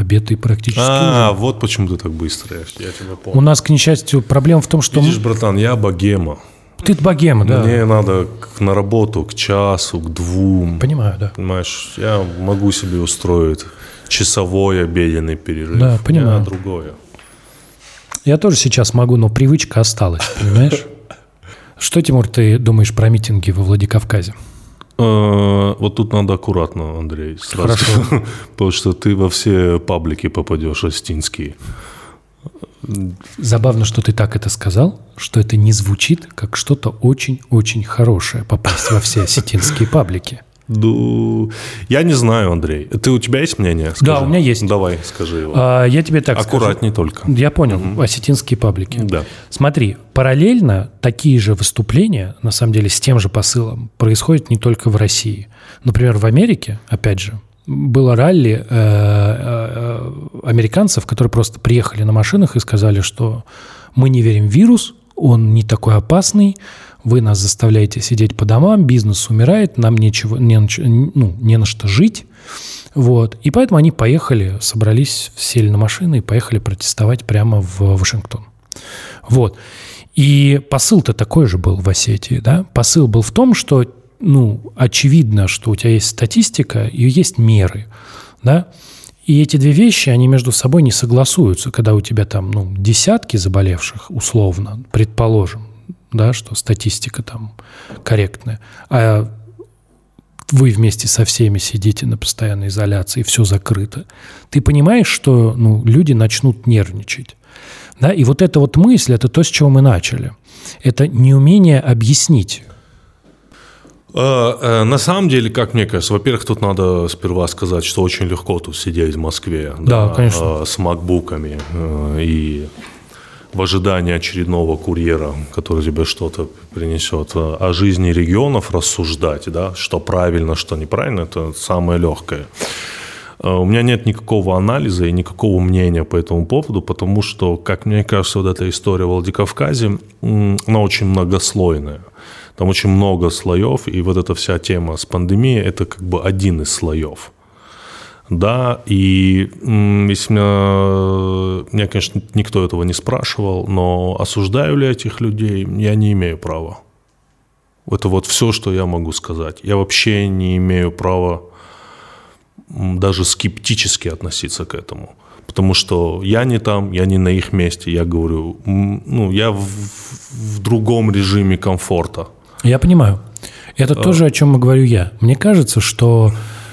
обед и практически А, ужин. вот почему ты так быстро ешь. Я тебя У понял. нас, к несчастью, проблема в том, что... Видишь, братан, я богема. Ты богема, да. Мне надо к- на работу к часу, к двум. Понимаю, да. Понимаешь, я могу себе устроить часовой обеденный перерыв. Да, Я понимаю. другое. Я тоже сейчас могу, но привычка осталась, понимаешь? Что, Тимур, ты думаешь про митинги во Владикавказе? Э, Вот тут надо аккуратно, Андрей. Сразу. Хорошо. Потому что ты во все паблики попадешь, астинские. Забавно, что ты так это сказал, что это не звучит как что-то очень-очень хорошее попасть во все осетинские паблики. Ду- Я не знаю, Андрей. Ты, у тебя есть мнение? Да, у меня есть. Давай, скажи его. А, я тебе так Аккуратней только. скажу. Я понял, осетинские паблики. Да. Смотри, параллельно такие же выступления, на самом деле, с тем же посылом, происходят не только в России. Например, в Америке, опять же, было ралли э, э, американцев, которые просто приехали на машинах и сказали, что мы не верим в вирус, он не такой опасный, вы нас заставляете сидеть по домам, бизнес умирает, нам нечего, не, ну, не на что жить. Вот. И поэтому они поехали, собрались, сели на машины и поехали протестовать прямо в Вашингтон. Вот. И посыл-то такой же был в Осетии, да? Посыл был в том, что, ну, очевидно, что у тебя есть статистика и есть меры, да? И эти две вещи, они между собой не согласуются, когда у тебя там, ну, десятки заболевших, условно, предположим, да, что статистика там корректная, а вы вместе со всеми сидите на постоянной изоляции, все закрыто, ты понимаешь, что ну, люди начнут нервничать. Да? И вот эта вот мысль, это то, с чего мы начали. Это неумение объяснить. Э, э, На самом деле, как мне кажется, во-первых, тут надо сперва сказать, что очень легко тут сидеть в Москве. Да, конечно. э, С макбуками э, и в ожидании очередного курьера, который тебе что-то принесет. О жизни регионов рассуждать, да, что правильно, что неправильно, это самое легкое. Э, У меня нет никакого анализа и никакого мнения по этому поводу, потому что, как мне кажется, вот эта история в Владикавказе, она очень многослойная. Там очень много слоев, и вот эта вся тема с пандемией – это как бы один из слоев. Да, и если меня, меня, конечно, никто этого не спрашивал, но осуждаю ли этих людей, я не имею права. Это вот все, что я могу сказать. Я вообще не имею права даже скептически относиться к этому. Потому что я не там, я не на их месте. Я говорю, ну, я в, в другом режиме комфорта. Я понимаю. Это а... тоже, о чем говорю я. Мне кажется, что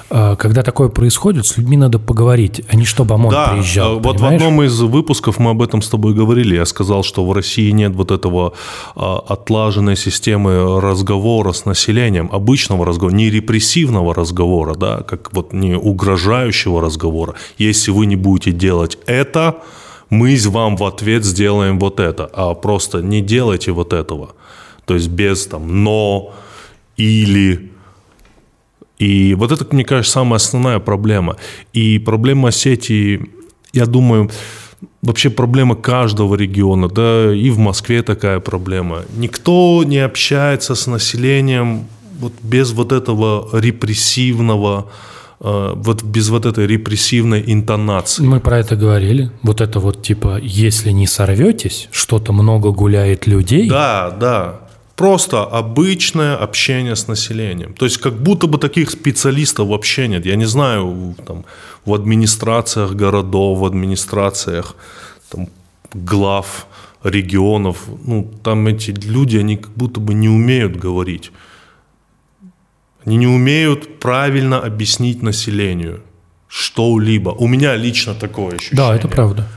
когда такое происходит, с людьми надо поговорить, а не чтобы ОМОН да, приезжал. Вот понимаешь? в одном из выпусков мы об этом с тобой говорили. Я сказал, что в России нет вот этого а, отлаженной системы разговора с населением, обычного разговора, не репрессивного разговора, да, как вот не угрожающего разговора. Если вы не будете делать это, мы вам в ответ сделаем вот это, а просто не делайте вот этого. То есть без там «но» или и вот это, мне кажется, самая основная проблема. И проблема Осетии, я думаю, вообще проблема каждого региона, да, и в Москве такая проблема. Никто не общается с населением вот без вот этого репрессивного, э, вот без вот этой репрессивной интонации. Мы про это говорили. Вот это вот типа, если не сорветесь, что-то много гуляет людей. Да, да. Просто обычное общение с населением. То есть как будто бы таких специалистов вообще нет. Я не знаю, там, в администрациях городов, в администрациях там, глав регионов, ну, там эти люди, они как будто бы не умеют говорить. Они не умеют правильно объяснить населению что-либо. У меня лично такое ощущение. Да, это правда.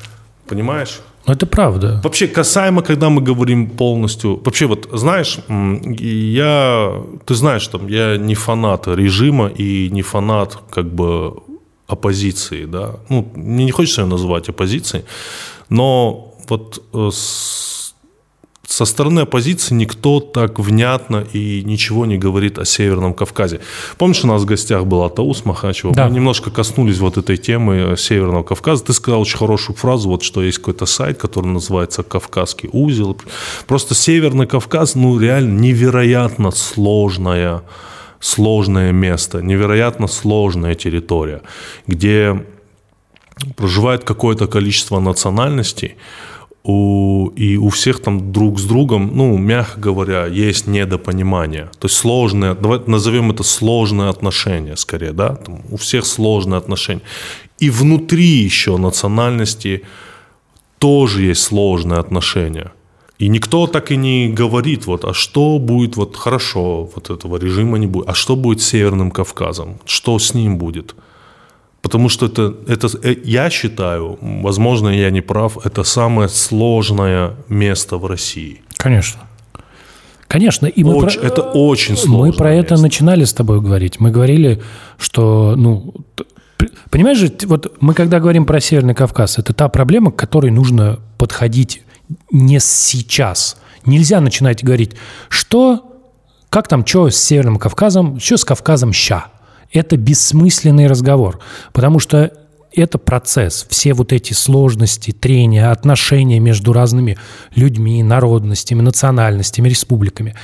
Понимаешь? Это правда. Вообще, касаемо, когда мы говорим полностью... Вообще, вот, знаешь, я... Ты знаешь, там, я не фанат режима и не фанат, как бы, оппозиции, да. Ну, мне не хочется ее называть оппозицией, но вот э, с со стороны оппозиции никто так внятно и ничего не говорит о Северном Кавказе. Помнишь, у нас в гостях был Атаус Махачева? Да. Мы немножко коснулись вот этой темы Северного Кавказа. Ты сказал очень хорошую фразу, вот что есть какой-то сайт, который называется «Кавказский узел». Просто Северный Кавказ, ну, реально невероятно сложная сложное место, невероятно сложная территория, где проживает какое-то количество национальностей, у, и у всех там друг с другом, ну, мягко говоря, есть недопонимание. То есть сложные, давай назовем это сложные отношения скорее, да, там, у всех сложные отношения. И внутри еще национальности тоже есть сложные отношения. И никто так и не говорит, вот, а что будет, вот хорошо, вот этого режима не будет, а что будет с Северным Кавказом, что с ним будет – Потому что это, это, э, я считаю, возможно, я не прав, это самое сложное место в России. Конечно. Конечно, и мы очень, про... это очень сложно. Мы про место. это начинали с тобой говорить. Мы говорили, что, ну, понимаешь же, вот мы когда говорим про Северный Кавказ, это та проблема, к которой нужно подходить не сейчас. Нельзя начинать говорить, что, как там, что с Северным Кавказом, что с Кавказом ща это бессмысленный разговор, потому что это процесс. Все вот эти сложности, трения, отношения между разными людьми, народностями, национальностями, республиками.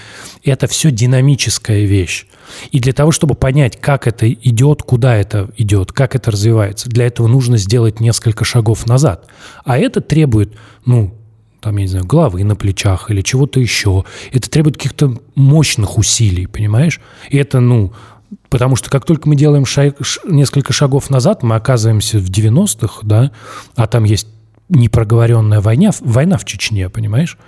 Это все динамическая вещь. И для того, чтобы понять, как это идет, куда это идет, как это развивается, для этого нужно сделать несколько шагов назад. А это требует, ну, там, я не знаю, головы на плечах или чего-то еще. Это требует каких-то мощных усилий, понимаешь? И это, ну, Потому что как только мы делаем шаг, несколько шагов назад, мы оказываемся в 90-х, да, а там есть непроговоренная война, война в Чечне, понимаешь?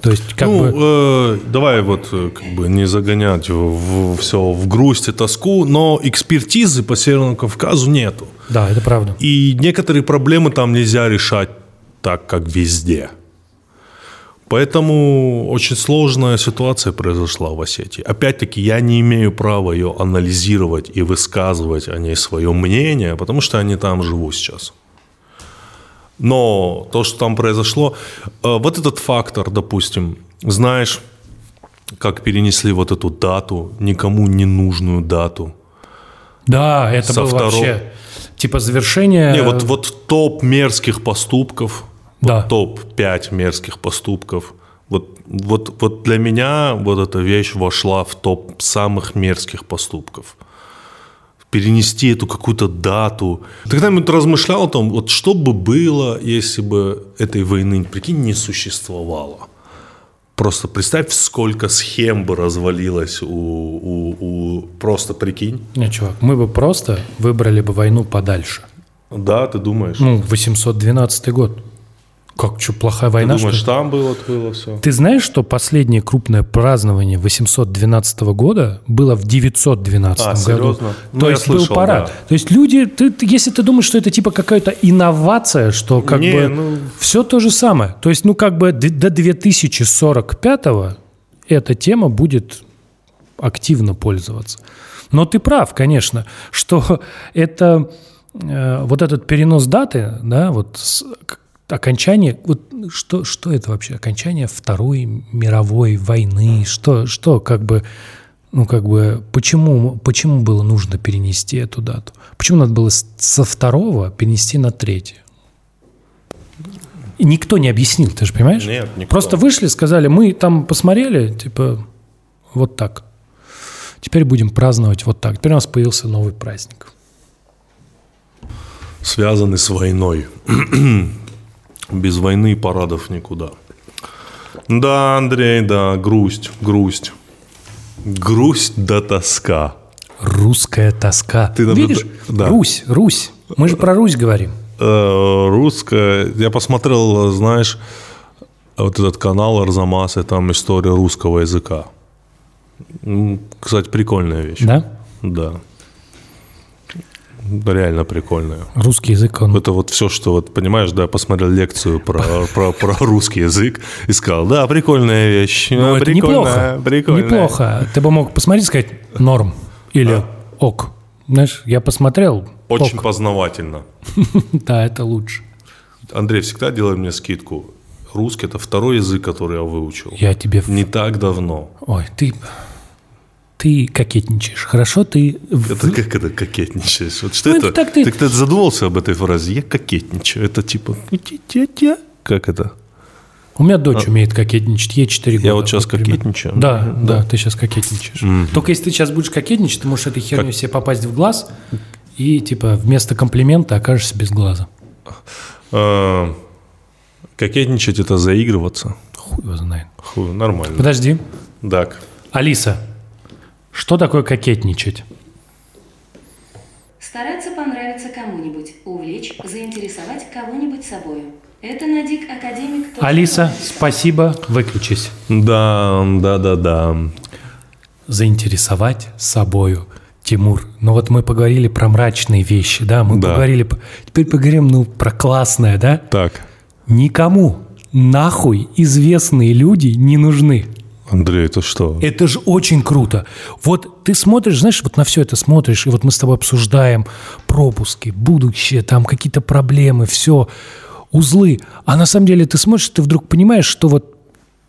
То есть, как ну, бы... э, давай вот э, как бы не загонять в, в все в грусть и тоску, но экспертизы по Северному Кавказу нету. Да, это правда. И некоторые проблемы там нельзя решать так, как везде. Поэтому очень сложная ситуация произошла в Осетии. Опять-таки, я не имею права ее анализировать и высказывать о ней свое мнение, потому что я не там живу сейчас. Но то, что там произошло, э, вот этот фактор, допустим, знаешь, как перенесли вот эту дату, никому не нужную дату. Да, это было второго... вообще типа завершение... Не, вот, вот топ мерзких поступков – да. Вот топ-5 мерзких поступков. Вот вот, вот для меня вот эта вещь вошла в топ самых мерзких поступков. Перенести эту какую-то дату. Ты когда-нибудь размышлял о том, вот что бы было, если бы этой войны, прикинь, не существовало? Просто представь, сколько схем бы развалилось у, у, у... Просто прикинь. Не, чувак, мы бы просто выбрали бы войну подальше. Да, ты думаешь? Ну, 812 год. Как, что, плохая ты война, думаешь, что там было, было все? Ты знаешь, что последнее крупное празднование 812 года было в 912 А, году? серьезно? Ну, То я есть слышал, был парад. да. То есть люди, ты, ты- если ты думаешь, что это типа какая-то инновация, что как Не, бы ну- все то же самое. То есть, ну как бы до 2045 эта тема будет активно пользоваться. Но ты прав, конечно, что это э, вот этот перенос даты, да, вот с- окончание, вот что, что это вообще? Окончание Второй мировой войны, что, что как бы, ну как бы, почему, почему было нужно перенести эту дату? Почему надо было со второго перенести на третье? И никто не объяснил, ты же понимаешь? Нет, никто. Просто вышли, сказали, мы там посмотрели, типа, вот так. Теперь будем праздновать вот так. Теперь у нас появился новый праздник. связаны с войной. Без войны и парадов никуда. Да, Андрей, да, грусть, грусть. Грусть да тоска. Русская тоска. Ты Видишь? да. Русь, Русь. Мы же про Русь говорим. Э, русская... Я посмотрел, знаешь, вот этот канал Арзамас, и там история русского языка. Кстати, прикольная вещь. Да? Да. Реально прикольная. Русский язык, он... Это вот все, что вот, понимаешь, да, посмотрел лекцию про, про, про русский язык и сказал, да, прикольная вещь, Ну, это неплохо. прикольная. Неплохо. Ты бы мог посмотреть и сказать норм или ок. Знаешь, я посмотрел. Очень ок. познавательно. Да, это лучше. Андрей всегда делает мне скидку. Русский – это второй язык, который я выучил. Я тебе... Не так давно. Ой, ты... Ты кокетничаешь. Хорошо, ты... Это как это кокетничаешь? Вот что Ну, это? это так ты- ты задумался об этой фразе? Я кокетничаю. Это типа... «тя-тя-тя». Как это? У меня дочь умеет кокетничать, ей 4 года. А. вот щас примерно. кокетничаю. Да, да, ты сейчас кокетничаешь. Только если ты сейчас будешь кокетничать, ты можешь этой херней себе попасть в глаз и, типа, вместо комплимента окажешься без глаза. А, Кокетничать – это заигрываться. Хуй его знает. Ху, нормально. Подожди. Так. Алиса, что такое кокетничать? Стараться понравиться кому-нибудь, увлечь, заинтересовать кого-нибудь собою. Это Надик Академик. Алиса, спасибо, выключись. Да, да, да, да. Заинтересовать собою. Тимур, ну вот мы поговорили про мрачные вещи, да, мы Да. поговорили, теперь поговорим, ну, про классное, да? Так, Никому нахуй известные люди не нужны. Андрей, это что? Это же очень круто. Вот ты смотришь, знаешь, вот на все это смотришь, и вот мы с тобой обсуждаем пропуски, будущее, там какие-то проблемы, все, узлы. А на самом деле ты смотришь, ты вдруг понимаешь, что вот,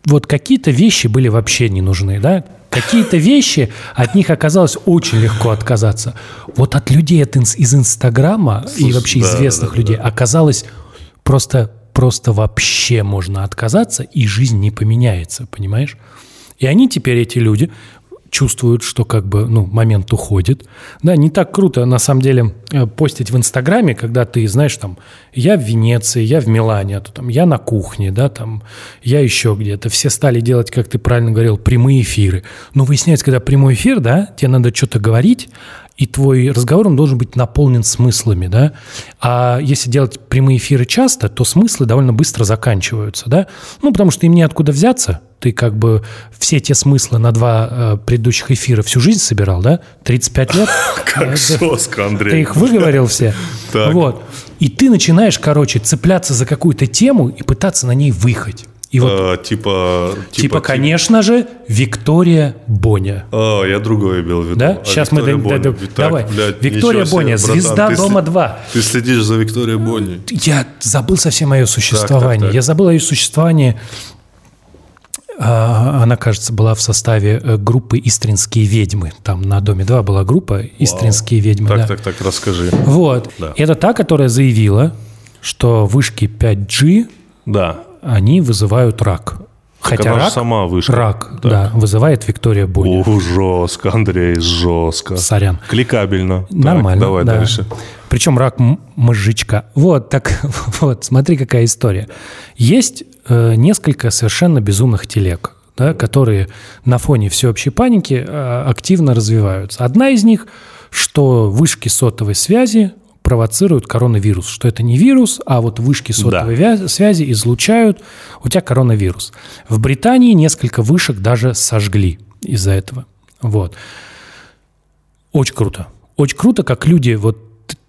вот какие-то вещи были вообще не нужны, да? Какие-то вещи, от них оказалось очень легко отказаться. Вот от людей от инс- из Инстаграма и Слушай, вообще да, известных да, людей оказалось просто, просто вообще можно отказаться, и жизнь не поменяется, понимаешь? И они теперь, эти люди, чувствуют, что как бы, ну, момент уходит. Да, не так круто, на самом деле, э, постить в Инстаграме, когда ты, знаешь, там, я в Венеции, я в Милане, а то там, я на кухне, да, там, я еще где-то. Все стали делать, как ты правильно говорил, прямые эфиры. Но выясняется, когда прямой эфир, да, тебе надо что-то говорить, и твой разговор, он должен быть наполнен смыслами, да. А если делать прямые эфиры часто, то смыслы довольно быстро заканчиваются, да. Ну, потому что им неоткуда взяться. Ты как бы все те смыслы на два э, предыдущих эфира всю жизнь собирал, да? 35 лет. Как жестко, Андрей. Ты их выговорил все. Вот. И ты начинаешь, короче, цепляться за какую-то тему и пытаться на ней выехать. И вот, А, типа, типа, конечно же, Виктория Боня. А, я другое имел в виду. Да? А Сейчас мы... Виктория да- да- Бонни. Так, давай. блядь, Виктория себе, Боня, братан, звезда ты дома сли- 2. Ты следишь за Викторией Бонни. Я забыл совсем о ее существовании. Так, так, так. Я забыл о ее существовании. А, Она, кажется, была в составе э, группы «Истринские ведьмы». Там на Доме 2 была группа «Истринские ведьмы». Так, да. так, так, расскажи. Вот. Да. Это та, которая заявила, что вышки 5G, Да. Они вызывают рак. Хотя она рак, сама вышка. рак, Так. да, вызывает Виктория Боня. О, жестко, Андрей, жестко. Сорян. Кликабельно. Так, Нормально. давай да. дальше. Причем рак мозжечка. Вот, так вот, смотри, какая история. Есть э, несколько совершенно безумных телег, да, которые на фоне всеобщей паники э, активно развиваются. Одна из них, что вышки сотовой связи провоцируют коронавирус, что это не вирус, а вот вышки сотовой вя- связи излучают у тебя коронавирус. В Британии несколько вышек даже сожгли из-за этого. Вот. Очень круто. Очень круто, как люди, вот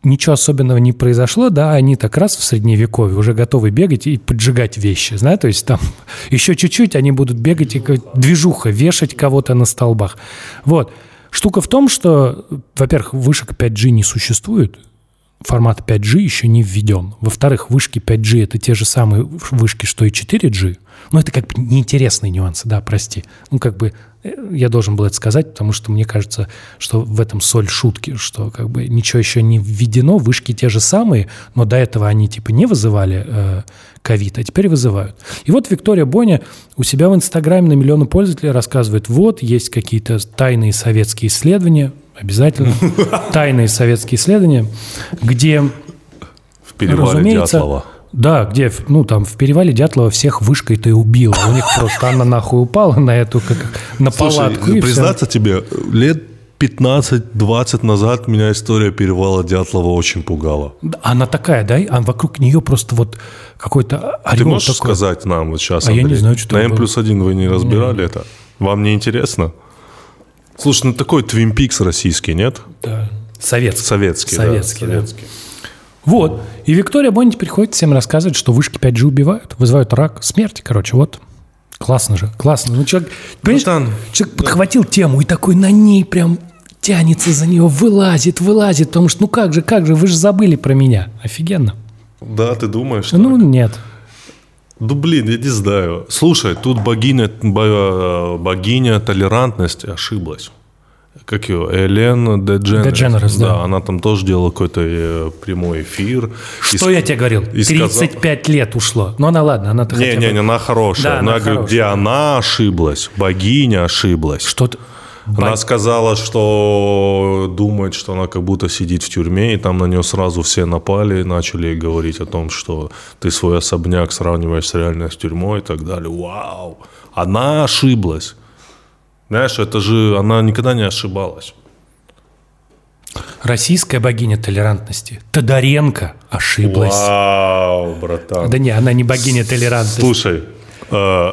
ничего особенного не произошло, да, они так раз в средневековье уже готовы бегать и поджигать вещи, знаешь, то есть там еще чуть-чуть они будут бегать и движуха, вешать кого-то на столбах. Вот. Штука в том, что, во-первых, вышек 5G не существует, формат 5G еще не введен. Во-вторых, вышки 5G это те же самые вышки, что и 4G. Но это как бы неинтересные нюансы, да, прости. Ну, как бы э, я должен был это сказать, потому что мне кажется, что в этом соль шутки, что как бы ничего еще не введено, вышки те же самые, но до этого они типа не вызывали э, ковид, а теперь вызывают. И вот Виктория Боня у себя в Инстаграме на миллионы пользователей рассказывает, вот есть какие-то тайные советские исследования, обязательно, тайные советские исследования, где В перевале Разумеется. Дятлова. да, где, ну, там, в перевале Дятлова всех вышкой-то и убила. У них просто она нахуй упала на эту, как, на палатку. и всё. признаться тебе, лет 15-20 назад меня история перевала Дятлова очень пугала. Она такая, да? А вокруг нее просто вот какой-то Ты орел можешь такой. сказать нам вот сейчас, А я не Андрей? знаю, что На М плюс один вы не разбирали это? Вам не интересно? Слушай, ну такой Твин Пикс российский, нет? Да. Советский. Советский, да, Советский, да. советский. Вот. И Виктория Бонни теперь ходит всем рассказывает, что вышки 5G убивают, вызывают рак, смерти, короче, вот. Классно же, классно. Ну, человек, понимаешь, Братан, человек подхватил тему и такой на ней прям тянется за нее, вылазит, вылазит, потому что, ну как же, как же, вы же забыли про меня. Офигенно. Да, ты думаешь? Ну, так? нет. Ну, блин, я не знаю. Слушай, тут богиня, бо- богиня толерантности ошиблась. Как ее? Элен Дедженерес. Дедженерес, да. она там тоже делала какой-то э, прямой эфир. И Что ск- я тебе говорил? и сказал- 35 лет ушло. Ну, она ладно, она-то Не, хотя не, бы- не, она хорошая. Да, Но она говорю, хорошая. где она ошиблась? Богиня ошиблась. Что-то... Она сказала, что думает, что она как будто сидит в тюрьме, и там на нее сразу все напали и начали говорить о том, что ты свой особняк сравниваешь с реальной тюрьмой и так далее. Вау! Она ошиблась. Знаешь, это же она никогда не ошибалась. Российская богиня толерантности. Тодоренко ошиблась. Вау, братан. Да не, она не богиня толерантности. Слушай, э,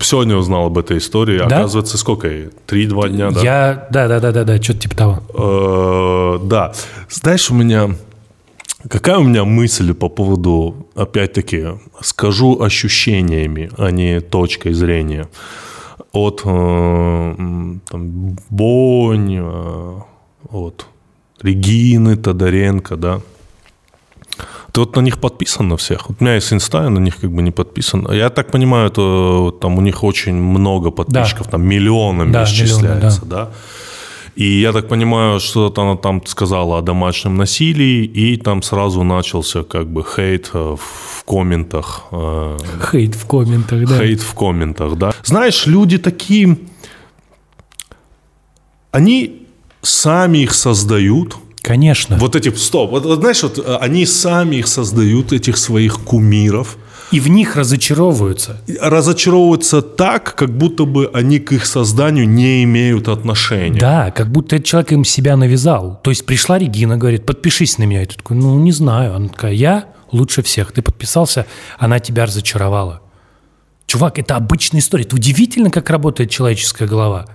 сегодня узнал об этой истории. Да? Оказывается, сколько ей? Три-два дня, да? Я, да, да, да, да, да, что-то типа того. Э, да. Знаешь, у меня... Какая у меня мысль по поводу, опять-таки, скажу ощущениями, а не точкой зрения. От э, там, Бонь, э, от Регины, Тодоренко, да. Ты вот на них подписан на всех? Вот у меня есть инста, я на них как бы не подписан. Я так понимаю, это там у них очень много подписчиков, там миллионами Да, исчисляется, миллионы, да? И я так понимаю, что-то она там сказала о домашнем насилии, и там сразу начался как бы хейт э, в комментах. э, Хейт в комментах, да. Хейт в комментах, да. Знаешь, люди такие, они сами их создают. Конечно. Вот эти, стоп, вот, вот знаешь, вот э, они сами их создают, этих своих кумиров, И в них разочаровываются. разочаровываются так, как будто бы они к их созданию не имеют отношения. Да, как будто этот человек им себя навязал. То есть пришла Регина, говорит, подпишись на меня. И ты такой, ну, не знаю. Она такая, я лучше всех. Ты подписался, она тебя разочаровала. Чувак, это обычная история. Это удивительно, как работает человеческая голова.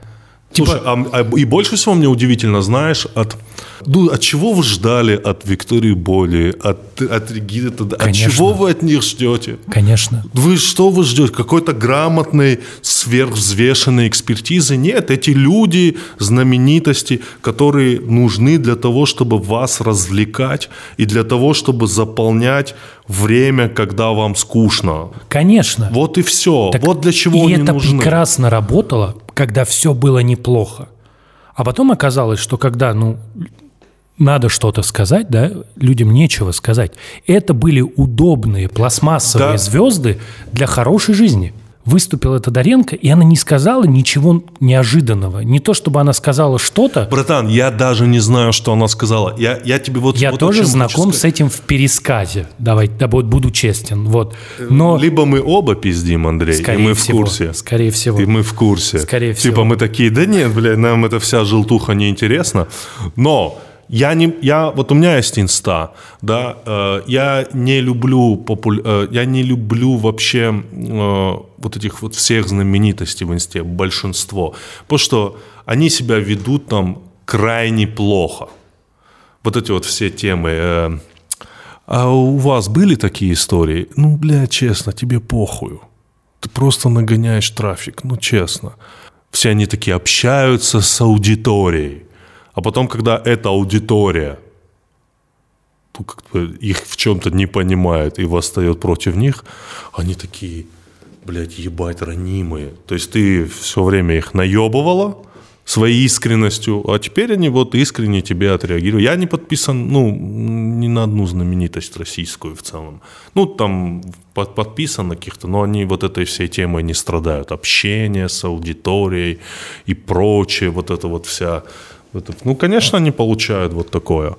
Типа, Слушай, а- а- и больше всего мне удивительно, знаешь, от, ну, от чего вы ждали от Виктории Боли, от, от Регины, Тодо- от Конечно. чего вы от них ждете? конечно. Вы что вы ждете? Какой-то грамотной, сверхвзвешенной экспертизы? Нет, эти люди, знаменитости, которые нужны для того, чтобы вас развлекать и для того, чтобы заполнять время, когда вам скучно. Конечно. Вот и все. Так вот для чего и они это нужны. прекрасно работало, когда все было неплохо. А потом оказалось, что когда, ну, надо что-то сказать, да, людям нечего сказать. Это были удобные пластмассовые Да. звезды для хорошей жизни. Выступила Тодоренко, и она не сказала ничего неожиданного. Не то, чтобы она сказала что-то. Братан, я даже не знаю, что она сказала. Я, я тебе вот... Я вот тоже знаком с этим в пересказе. Давай, да, вот буду честен. Вот. Но Либо мы оба пиздим, Андрей, скорее и мы в всего, курсе. Скорее всего. И мы в курсе. Скорее Типа всего. мы такие, да нет, блядь, нам эта вся желтуха не интересна. Но я не, я, вот у меня есть инста, да, э, я не люблю популь, э, я не люблю вообще э, вот этих вот всех знаменитостей в инсте, большинство, потому что они себя ведут там крайне плохо. Вот эти вот все темы. э, а у вас были такие истории? Ну, бля, честно, тебе похую. Ты просто нагоняешь трафик, ну честно. Все они такие общаются с аудиторией. А потом, когда эта аудитория ну, их в чем-то не понимает и восстает против них, они такие, блядь, ебать, ранимые. То есть ты все время их наебывала своей искренностью, а теперь они вот искренне тебе отреагируют. Я не подписан, ну, ни на одну знаменитость российскую в целом. Ну, там под- подписан на каких-то, но они вот этой всей темой не страдают. Общение с аудиторией и прочее, вот это вот вся... Ну, конечно, они получают вот такое.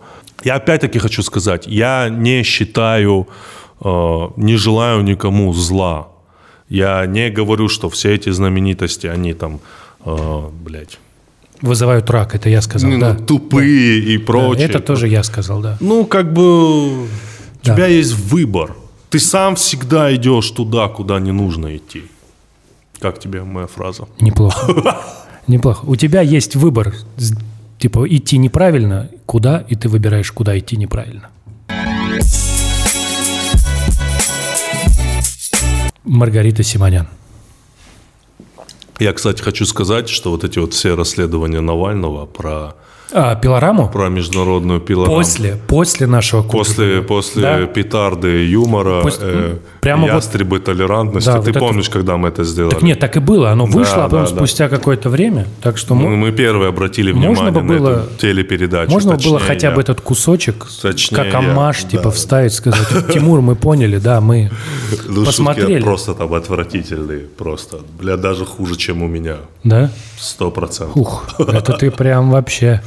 Я опять-таки хочу сказать, я не считаю, э, не желаю никому зла. Я не говорю, что все эти знаменитости, они там, э, блядь, Вызывают рак, это я сказал, ну, да. тупые и Да, прочее. это тоже я сказал, да. Ну, как бы у Да. тебя есть выбор. Ты сам всегда идешь туда, куда не нужно идти. Как тебе моя фраза? Неплохо. Неплохо. У тебя есть выбор, типа, идти неправильно, куда, и ты выбираешь, куда идти неправильно. Маргарита Симонян. Я, кстати, хочу сказать, что вот эти вот все расследования Навального про, А, пилораму? про международную пилораму. После, после нашего курса. После, после Да. петарды юмора, После- э, прямо вот- ястребы толерантности. Да, Ты вот это- помнишь, когда мы это сделали? Так нет, так и было. Оно вышло, Да, а потом да, да. спустя какое-то время. Так что Мы, мы, первые обратили Можно внимание бы на было- эту телепередачу. можно было точнее, хотя бы я. этот кусочек, Точнее, как я. амаш, типа Да. вставить, сказать, Тимур, мы поняли, да, мы Ну, посмотрели. просто там отвратительные. Просто. Бля, даже хуже, чем у меня. Да? Сто процентов. Ух, это ты прям вообще...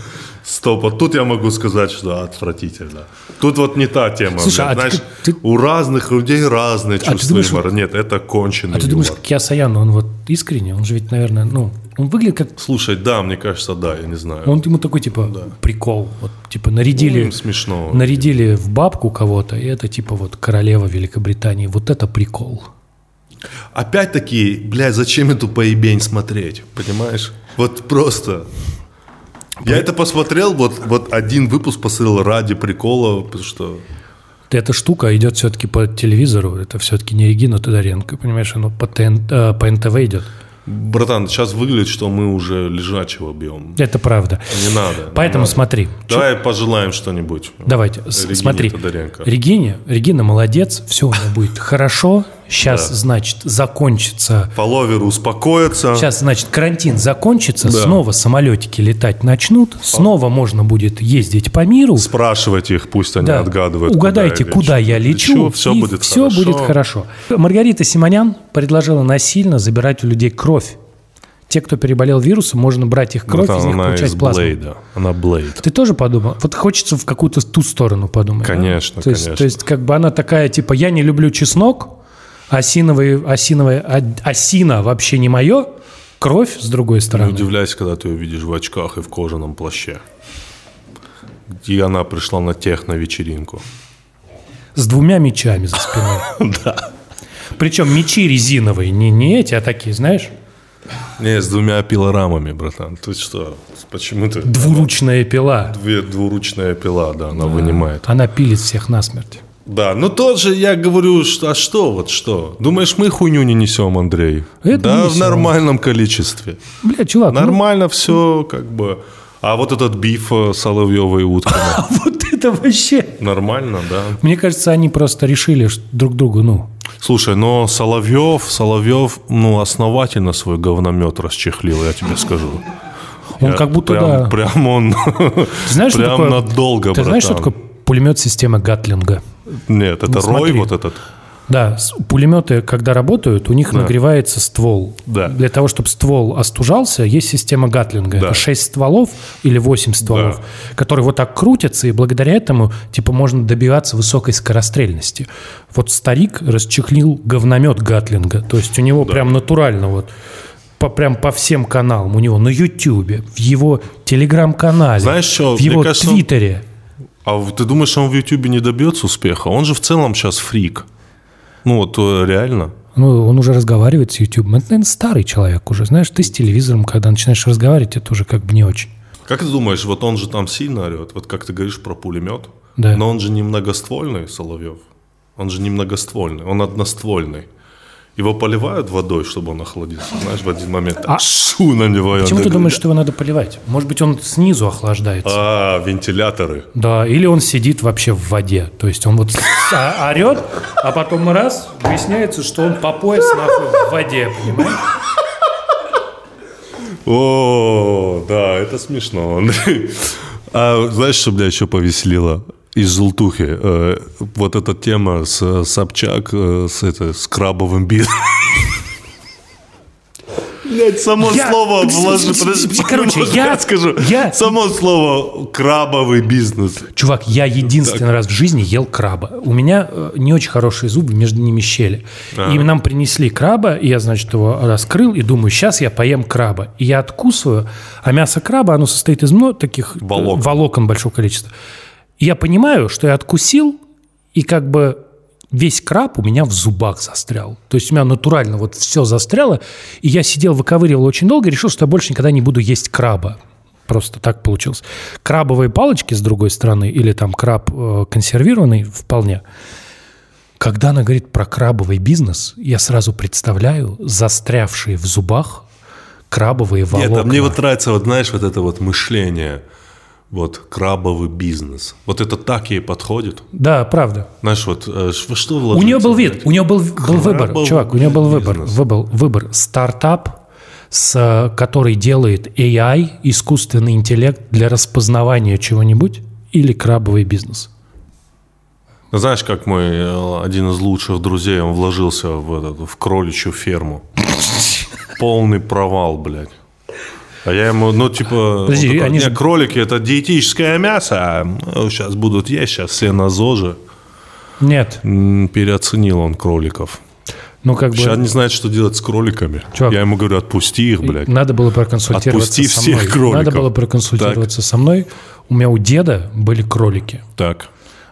Сто по- Тут я могу сказать, что отвратительно. Тут вот не та тема. Слушай, а ты- Знаешь, ты- у разных людей разные ты чувства думаешь, юмора. Нет, это конченый А ты юмор. думаешь, как Киасаян, он вот искренне, он же ведь, наверное, ну, он выглядит как... Слушай, да, мне кажется, да, я не знаю. Он ему такой, типа, прикол. Вот, типа, нарядили... Ну, смешно. Нарядили в бабку кого-то, и это, типа, вот королева Великобритании. Вот это прикол. Опять-таки, блядь, зачем эту поебень смотреть? Понимаешь? Вот просто. Я это посмотрел, вот, вот один выпуск посмотрел ради прикола, потому что... Эта штука идет все-таки по телевизору, это все-таки не Регина Тодоренко, понимаешь, оно по, ТН, э, по НТВ идет. Братан, сейчас выглядит, что мы уже лежачего бьем. Это правда. Не надо. не Поэтому надо. смотри. Давай пожелаем что-нибудь. Давайте, Регине смотри. Тодоренко. Регине, Регина молодец, все у нее будет хорошо. Сейчас, значит, закончится Фолловеры успокоятся. Сейчас, значит, карантин закончится, Да. снова самолетики летать начнут, снова можно будет ездить по миру. Спрашивайте их, пусть они Да. отгадывают. Угадайте, куда, я лечу, все и будет все хорошо. будет хорошо. Маргарита Симонян предложила насильно забирать у людей кровь. Те, кто переболел вирусом, можно брать их кровь, Братан, из них она получать из плазму. Блейда. Она Блейд. Ты тоже подумал? Вот хочется в какую-то ту сторону подумать. да? Конечно, то есть, конечно. То есть, как бы она такая, типа, я не люблю чеснок, осиновый, осиновая, осина вообще не мое, кровь с другой Не стороны. удивляйся, когда ты ее видишь в очках и в кожаном плаще. И она пришла на техно-вечеринку. С двумя мечами за спиной. Да. Причем мечи резиновые, не, не эти, а такие, знаешь, Не, с двумя пилорамами, братан. Ты что? Почему ты? двуручная пила. Две, двуручная пила, да, она вынимает. Она пилит всех насмерть. Да, ну тот же, я говорю, что, а что, вот что? Думаешь, мы хуйню не несем, Андрей? Это да, не в нормальном количестве. Бля, чувак, ну, Нормально все, как бы. А вот этот биф э, Соловьева и Уткина, вот это вообще... нормально, да? Мне кажется, они просто решили друг другу, ну, Слушай, но Соловьев, Соловьев, ну, основательно свой говномет расчехлил, я тебе скажу. он Я как будто, прям, да... Прям он... Знаешь, что прям такое- надолго, Ты знаешь, что братан. такое пулемет системы Гатлинга? Нет, это Ну, Рой смотри. вот этот? Да, пулеметы, когда работают, у них нагревается ствол. Да. Для того, чтобы ствол остужался, есть система Гатлинга. Да. Это 6 стволов или 8 стволов, которые вот так крутятся, и благодаря этому типа можно добиваться высокой скорострельности. Вот старик расчехлил говномет Гатлинга. То есть у него прям натурально вот по, прям по всем каналам. У него на Ютьюбе, в его телеграм-канале, Знаешь что, в его кажется, твиттере. А ты думаешь, он в Ютубе не добьется успеха? Он же в целом сейчас фрик. Ну вот э, реально. Ну, он уже разговаривает с YouTube. Это, наверное, старый человек уже. Знаешь, ты с телевизором, когда начинаешь разговаривать, это уже как бы не очень. Как ты думаешь, вот он же там сильно орет? Вот как ты говоришь про пулемет. Да. Но он же не многоствольный, Соловьев. Он же не многоствольный, он одноствольный. Его поливают водой, чтобы он охладился. Знаешь, в один момент А шу на него. Почему ты думаешь, что его надо поливать? Может быть, он снизу охлаждается? А, вентиляторы. Да, или он сидит вообще в воде. То есть он вот орет, а потом раз, выясняется, что он по пояс нахуй в воде, понимаешь? О, да, это смешно. А знаешь, что меня еще повеселило? Из желтухи. Э, вот эта тема с Собчак, э, с, это, с крабовым бизнесом. Блять, само Я- слово вложи. короче, я- скажу. я- Само слово крабовый бизнес. Чувак, я единственный раз в жизни ел краба. У меня э, не очень хорошие зубы, между ними щели. И нам принесли краба, и я, значит, его раскрыл, и думаю, сейчас я поем краба. И я откусываю, а мясо краба, оно состоит из много таких Волокон. волокон большого количества. Я понимаю, что я откусил, и как бы весь краб у меня в зубах застрял. То есть у меня натурально вот все застряло, и я сидел, выковыривал очень долго, и решил, что я больше никогда не буду есть краба. Просто так получилось. Крабовые палочки с другой стороны, или там краб э, консервированный, вполне. Когда она говорит про крабовый бизнес, я сразу представляю застрявшие в зубах крабовые волокна. Нет, а мне вот нравится, вот знаешь, вот это вот мышление. Вот крабовый бизнес. Вот это так ей подходит. Да, правда. Знаешь, вот э, что У вложиться, нее был вид, у нее был, был выбор, чувак, у нее был выбор, выбор, выбор. Стартап, с, который делает AI, искусственный интеллект для распознавания чего-нибудь, или крабовый бизнес. Знаешь, как мой э, один из лучших друзей, он вложился в, этот, в кроличью ферму. Полный провал, блядь. А я ему, ну, типа, Подожди, он такой, они «Не, же- кролики это диетическое мясо, сейчас будут есть, сейчас все на ЗОЖе. Нет, Переоценил он кроликов. ну как бы Сейчас не знает, что делать с кроликами. Чувак, я ему говорю, отпусти их, блядь. надо было проконсультироваться Отпусти со всех мной. кроликов. Надо было проконсультироваться со мной. У меня у деда были кролики. Так.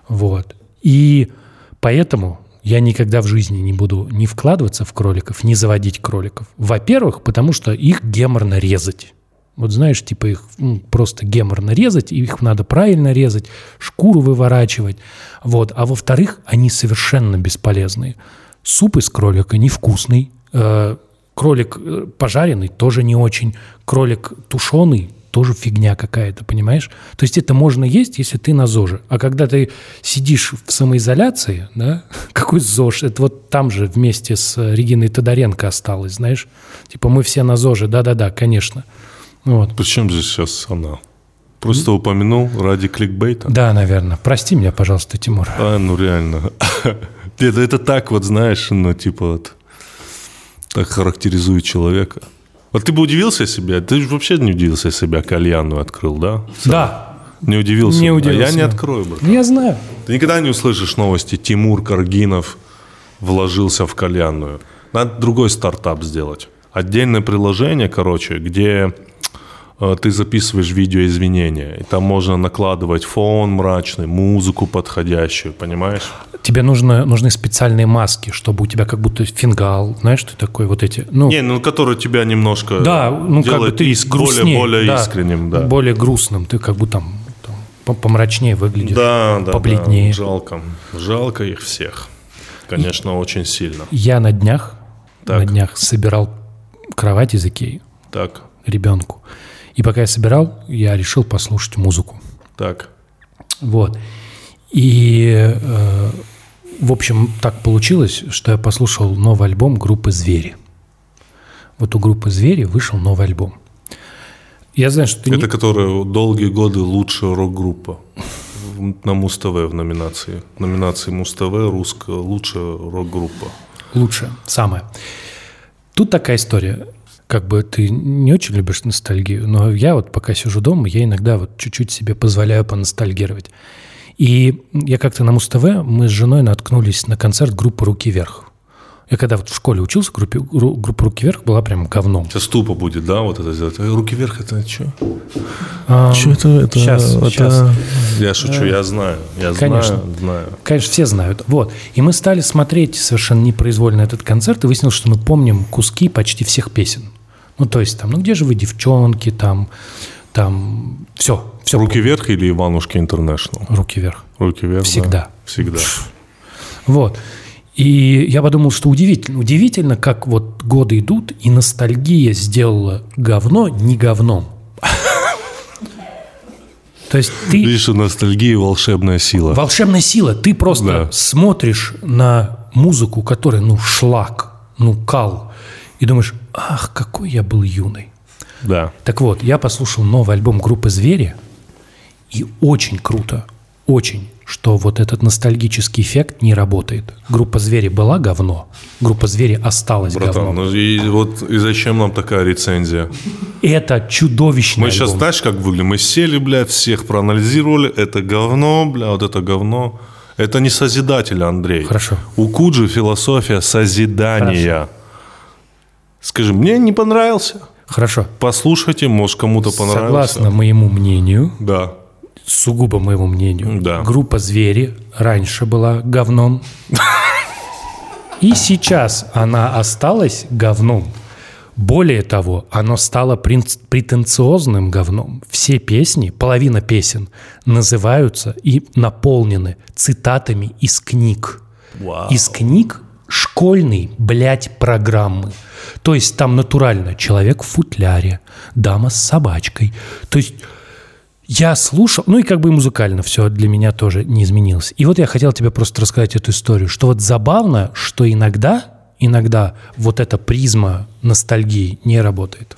Вот. И поэтому я никогда в жизни не буду ни вкладываться в кроликов, ни заводить кроликов. Во-первых, потому что их геморно резать. Вот знаешь, типа их ну, просто геморно резать, их надо правильно резать, шкуру выворачивать. Вот. А во-вторых, они совершенно бесполезные. Суп из кролика невкусный. Э, кролик э, пожаренный тоже не очень. Кролик тушеный тоже фигня какая-то, понимаешь? То есть это можно есть, если ты на ЗОЖе. А когда ты сидишь в самоизоляции, да, какой ЗОЖ? Это вот там же вместе с Региной Тодоренко осталось, знаешь? Типа мы все на ЗОЖе, да-да-да, конечно. Вот. Причем здесь сейчас она? Просто упомянул ради кликбейта. Да, наверное. Прости меня, пожалуйста, Тимур. А, ну реально. Это, это так вот, знаешь, ну типа вот, так характеризует человека. Вот ты бы удивился себя, ты же вообще не удивился себя кальянную открыл, да? Да, Не удивился? Не А удивился. я не открою, брат. я знаю. Ты никогда не услышишь новости, Тимур Каргинов вложился в кальянную. Надо другой стартап сделать. Отдельное приложение, короче, где ты записываешь видеоизвинения. И там можно накладывать фон мрачный, музыку подходящую, понимаешь? Тебе нужно, нужны специальные маски, чтобы у тебя как будто фингал, знаешь, ты такой вот эти. Ну, Не, ну который тебя немножко да, ну как бы делает ты иск- грустнее. более, более да, искренним, да. Более грустным. Ты как будто там, там по- помрачнее выглядишь. Да, да, побледнее. да, жалко. Жалко их всех. Конечно, очень сильно. Я на днях, Так. на днях собирал кровать из Икеи Так, ребенку. И пока я собирал, я решил послушать музыку. так. Вот. И, э, в общем, так получилось, что я послушал новый альбом группы «Звери». Вот у группы «Звери» вышел новый альбом. Я знаю, что ты не- Это которая долгие годы лучшая рок-группа на Муз-ТВ в номинации. В номинации Муз-ТВ русская лучшая рок-группа. Лучше, самое. Тут такая история. Как бы ты не очень любишь ностальгию, но я вот пока сижу дома, я иногда вот чуть-чуть себе позволяю поностальгировать. И я как-то на Муз-ТВ, мы с женой наткнулись на концерт группы «Руки вверх». Я когда вот в школе учился, группе, гру- группа «Руки вверх» была прям говном. Сейчас тупо будет, да, вот это сделать. Э, Руки вверх, это что? А, Что это? это Щас, это- щас. Я шучу, я знаю. Я Конечно. знаю, знаю. Конечно, все знают. Вот. И мы стали смотреть совершенно непроизвольно этот концерт, и выяснилось, что мы помним куски почти всех песен. Ну, то есть там, ну где же вы, девчонки, там, там, все, все. Руки вверх или Иванушки Интернешнл? Руки вверх. Руки вверх, да. Всегда. Всегда. Вот. И я подумал, что удивительно. Удивительно, как вот годы идут, и ностальгия сделала говно не говном. То есть ты... Видишь, у ностальгии волшебная сила. Волшебная сила. Ты просто Да. смотришь на музыку, которая, ну, шлак, ну, кал, и думаешь, ах, какой я был юный. Да. Так вот, я послушал новый альбом группы «Звери», и очень круто, очень, что вот этот ностальгический эффект не работает. Группа «Звери» была говно, группа «Звери» осталась Братан, говно. ну и вот и зачем нам такая рецензия? Это чудовищный Мы сейчас, альбом. знаешь, как выглядим? Мы сели, блядь, всех проанализировали. Это говно, бля, вот это говно. Это не созидатель, Андрей. Хорошо. У Куджи философия созидания. Скажи, мне не понравился. Хорошо. Послушайте, может, кому-то понравился. Согласно моему мнению, Да. сугубо моему мнению, Да. группа «Звери» раньше была говном. И сейчас она осталась говном. Более того, оно стало претенциозным говном. Все песни, половина песен, называются и наполнены цитатами из книг. Из книг школьной, блядь, программы. То есть там натурально человек в футляре, дама с собачкой. То есть я слушал, ну и как бы и музыкально все для меня тоже не изменилось. И вот я хотел тебе просто рассказать эту историю, что вот забавно, что иногда, иногда вот эта призма ностальгии не работает.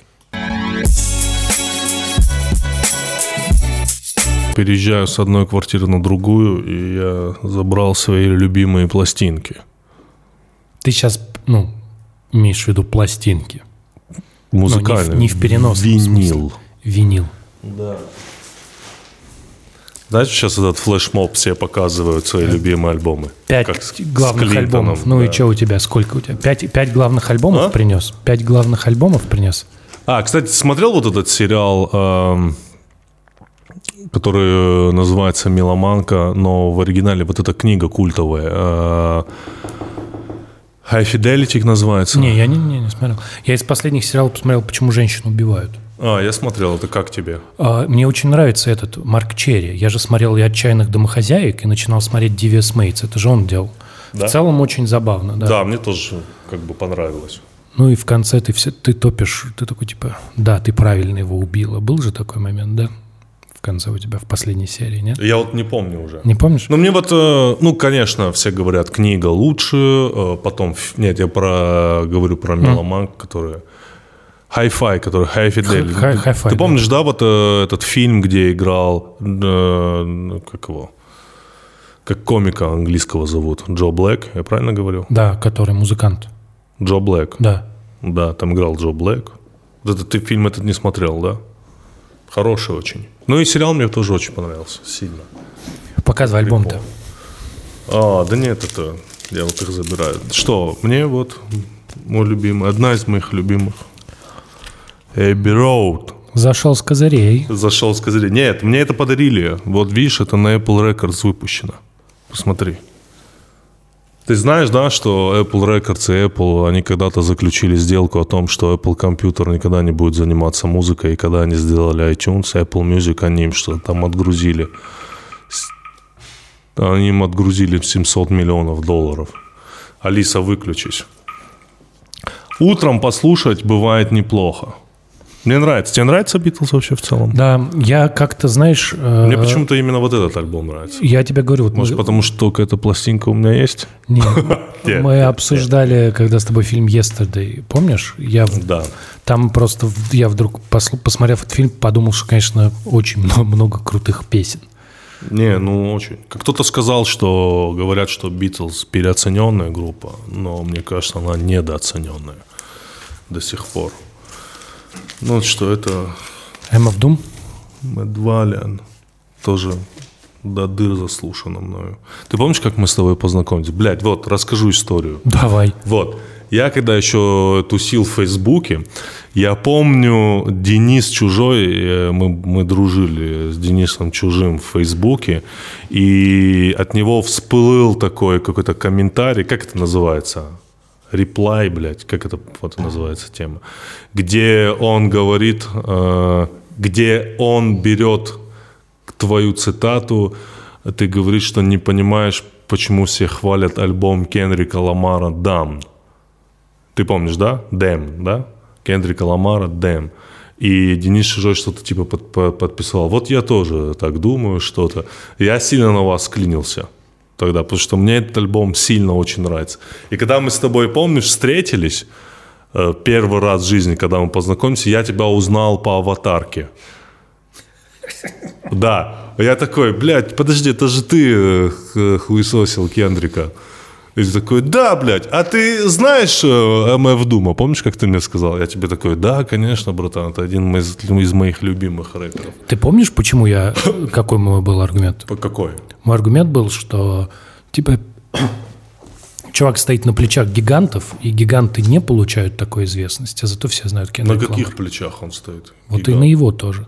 Переезжаю с одной квартиры на другую, и я забрал свои любимые пластинки. Ты сейчас, ну, имеешь в виду пластинки, Музыкальные. не в переносном Винил. винил. Знаете, сейчас этот флешмоб все показывают свои любимые альбомы. Пять Как с- с главных Клинтоном, альбомов. Ну и да. что у тебя? Сколько у тебя? Пять, пять главных альбомов А? принес? Пять главных альбомов принес? А, кстати, смотрел вот этот сериал, эм, который называется «Меломанка», но в оригинале вот эта книга культовая. э, High Fidelity называется. Не, я не, не, не смотрел. Я из последних сериалов посмотрел, почему женщин убивают. А, я смотрел, это как тебе? А, Мне очень нравится этот Марк Черри. Я же смотрел и «Отчаянных домохозяек» и начинал смотреть «Devious Mates». Это же он делал. Да? В целом очень забавно, да. Да. мне тоже как бы понравилось. Ну и в конце ты все, ты топишь, ты такой типа, да, ты правильно его убила. Был же такой момент, да? Конце у тебя в последней серии, нет? Я вот не помню уже. Не помнишь? Ну, мне вот, э, ну, конечно, все говорят, книга лучше, э, потом, нет, я про, говорю про Меломанк, который... Hi-Fi, который High Fidelity. Hi- Hi-Fi, Ты да. помнишь, да, вот э, этот фильм, где играл, э, ну, как его, как комика английского зовут, Джо Блэк, я правильно говорю? Да, который музыкант. Джо Блэк. Да. Да, там играл Джо Блэк. Вот этот ты фильм этот не смотрел, да? Хороший очень. Ну и сериал мне тоже очень понравился, сильно. Показывай альбом-то. А, да нет, это я вот их забираю. Что, мне вот мой любимый, одна из моих любимых. Эбби Роуд. Зашел с козырей. Зашел с козырей. Нет, мне это подарили. Вот видишь, это на Apple Records выпущено. Посмотри. Ты знаешь, да, что Apple Records и Apple, они когда-то заключили сделку о том, что Apple компьютер никогда не будет заниматься музыкой, и когда они сделали iTunes, Apple Music, они им что-то там отгрузили. Они им отгрузили 700 миллионов долларов. Алиса, выключись. Утром послушать бывает неплохо. Мне нравится. Тебе нравится Битлз вообще в целом? Да, я как-то, знаешь... э, Мне почему-то именно вот этот альбом нравится. Я тебе говорю, вот Может, мы- потому что только эта пластинка у меня есть? Не, Нет, мы обсуждали, когда с тобой фильм «Yesterday», помнишь? Я Да. Там просто я вдруг, посмотрев этот фильм, подумал, что, конечно, очень много, много крутых песен. Не, ну очень. Как кто-то сказал, что говорят, что Битлз переоцененная группа, но мне кажется, она недооцененная до сих пор. Ну что это Эмма Дум? Мэтт Валиан, тоже до дыр заслушано мною. Ты помнишь, как мы с тобой познакомились? Блядь, вот, расскажу историю. Давай. Вот. Я когда еще тусил в Фейсбуке, я помню Денис Чужой, э, мы, мы дружили с Денисом Чужим в Фейсбуке, и от него всплыл такой какой-то комментарий, как это называется? Реплай, блядь, как это вот называется тема, где он говорит, э, где он берет твою цитату, ты говоришь, что не понимаешь, почему все хвалят альбом Кенрика Ламара «Дам». Ты помнишь, да? «Дэм», да? Кендрика Ламара «Дэм». И Денис Чужой что-то типа под, под- подписал. Вот я тоже так думаю, что-то. Я сильно на вас клинился тогда, потому что мне этот альбом сильно очень нравится. И когда мы с тобой, помнишь, встретились э, первый раз в жизни, когда мы познакомились, я тебя узнал по аватарке. Да. Я такой, блядь, подожди, это же ты э, хуесосил Кендрика. И ты такой, да, блядь, а ты знаешь э, МФ Дума? Помнишь, как ты мне сказал? Я тебе такой, да, конечно, братан, это один из, из моих любимых рэперов. Ты помнишь, почему я... Какой мой был аргумент? По какой? Мой аргумент был, что типа чувак стоит на плечах гигантов, и гиганты не получают такой известности, а зато все знают На Кендрик каких Ламар. плечах он стоит? Вот и Гигант. на его тоже.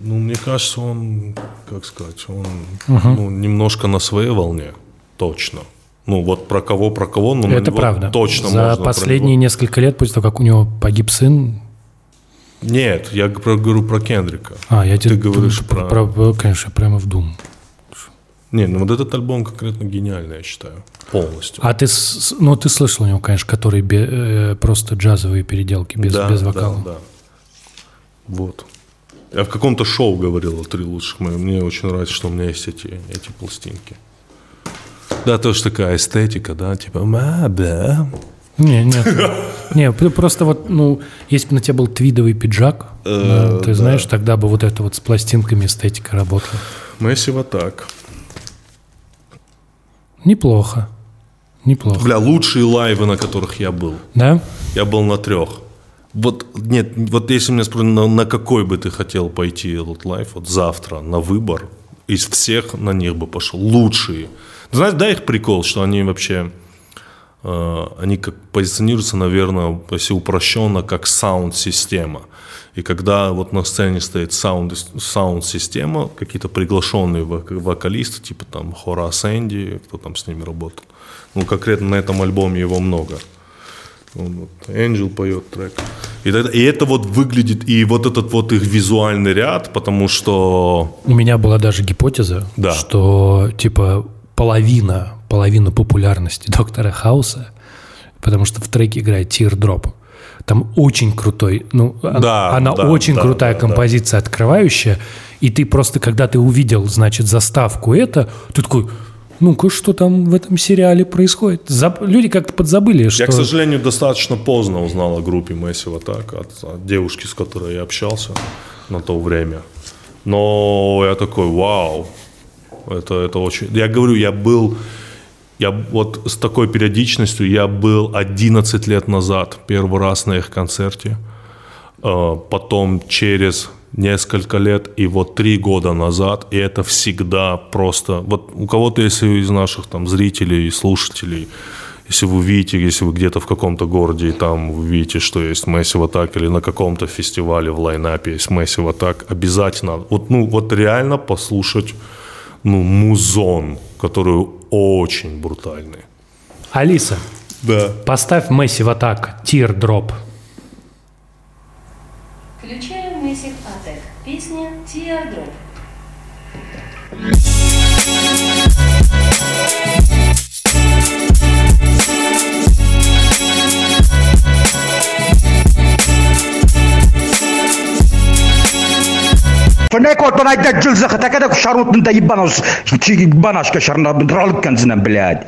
Ну, мне кажется, он, как сказать, он ну, немножко на своей волне, точно. Ну, вот про кого, про кого, ну, на Это правда. точно За можно про последние него. несколько лет, после того, как у него погиб сын, Нет, я про- говорю про Кендрика. а, я Ты тебе говоришь про, про- про- конечно, прямо в дум. Не, ну вот этот альбом конкретно гениальный, я считаю. Полностью. А ты, ну, ты слышал у него, конечно, который бе- э, просто джазовые переделки без, Да, без да, вокала. Да, Вот. Я в каком-то шоу говорил о три лучших. Мне очень нравится, что у меня есть эти, эти пластинки. Да, тоже такая эстетика, да, типа, «Ма, да. Не, нет. Не, просто вот, ну, если бы на тебе был твидовый пиджак, да, ты знаешь, тогда бы вот это вот с пластинками эстетика работала. Месси вот так. Неплохо. Неплохо. Бля, лучшие лайвы, на которых я был. Да? Я был на трех. Вот, нет, вот если меня спросят, на, на какой бы ты хотел пойти этот лайв, вот завтра, на выбор, из всех на них бы пошел. Лучшие. Знаешь, да, их прикол, что они вообще, э, они как позиционируются, наверное, если упрощенно, как саунд-система. И когда вот на сцене стоит саунд, саунд-система, какие-то приглашенные вок- вокалисты, типа там Хора Сэнди, кто там с ними работал. Ну, конкретно на этом альбоме его много. Он вот, Angel поет трек. И, тогда- и это вот выглядит, и вот этот вот их визуальный ряд, потому что У меня была даже гипотеза, Да. что типа половина, половина популярности доктора Хауса, потому что в треке играет Teardrop. Там очень крутой, ну, он- Да, она да, очень да, крутая да, да. композиция, открывающая, и ты просто, когда ты увидел, значит, заставку это, ты такой, ну-ка, что там в этом сериале происходит? Заб- Люди как-то подзабыли, что... я, к сожалению, достаточно поздно узнал о группе Massive Attack от, от девушки, с которой я общался на то время. Но я такой, вау, это, это очень... Я говорю, я был... Я вот с такой периодичностью я был 11 лет назад первый раз на их концерте. Э, Потом через несколько лет и вот три года назад. И это всегда просто... Вот у кого-то, если из наших там зрителей и слушателей, если вы видите, если вы где-то в каком-то городе, и там вы видите, что есть Massive Attack, или на каком-то фестивале в лайнапе есть Massive Attack, обязательно, вот, ну, вот реально послушать ну, музон, который очень брутальный. Алиса, Да. поставь Месси в атак, Teardrop. Включаем Massive Attack. Песня Teardrop. فنيك وطنا يدجل زختا كذاك شروط انت يبانوس يباناش كشرنا بنروح لك كنزنا بلاد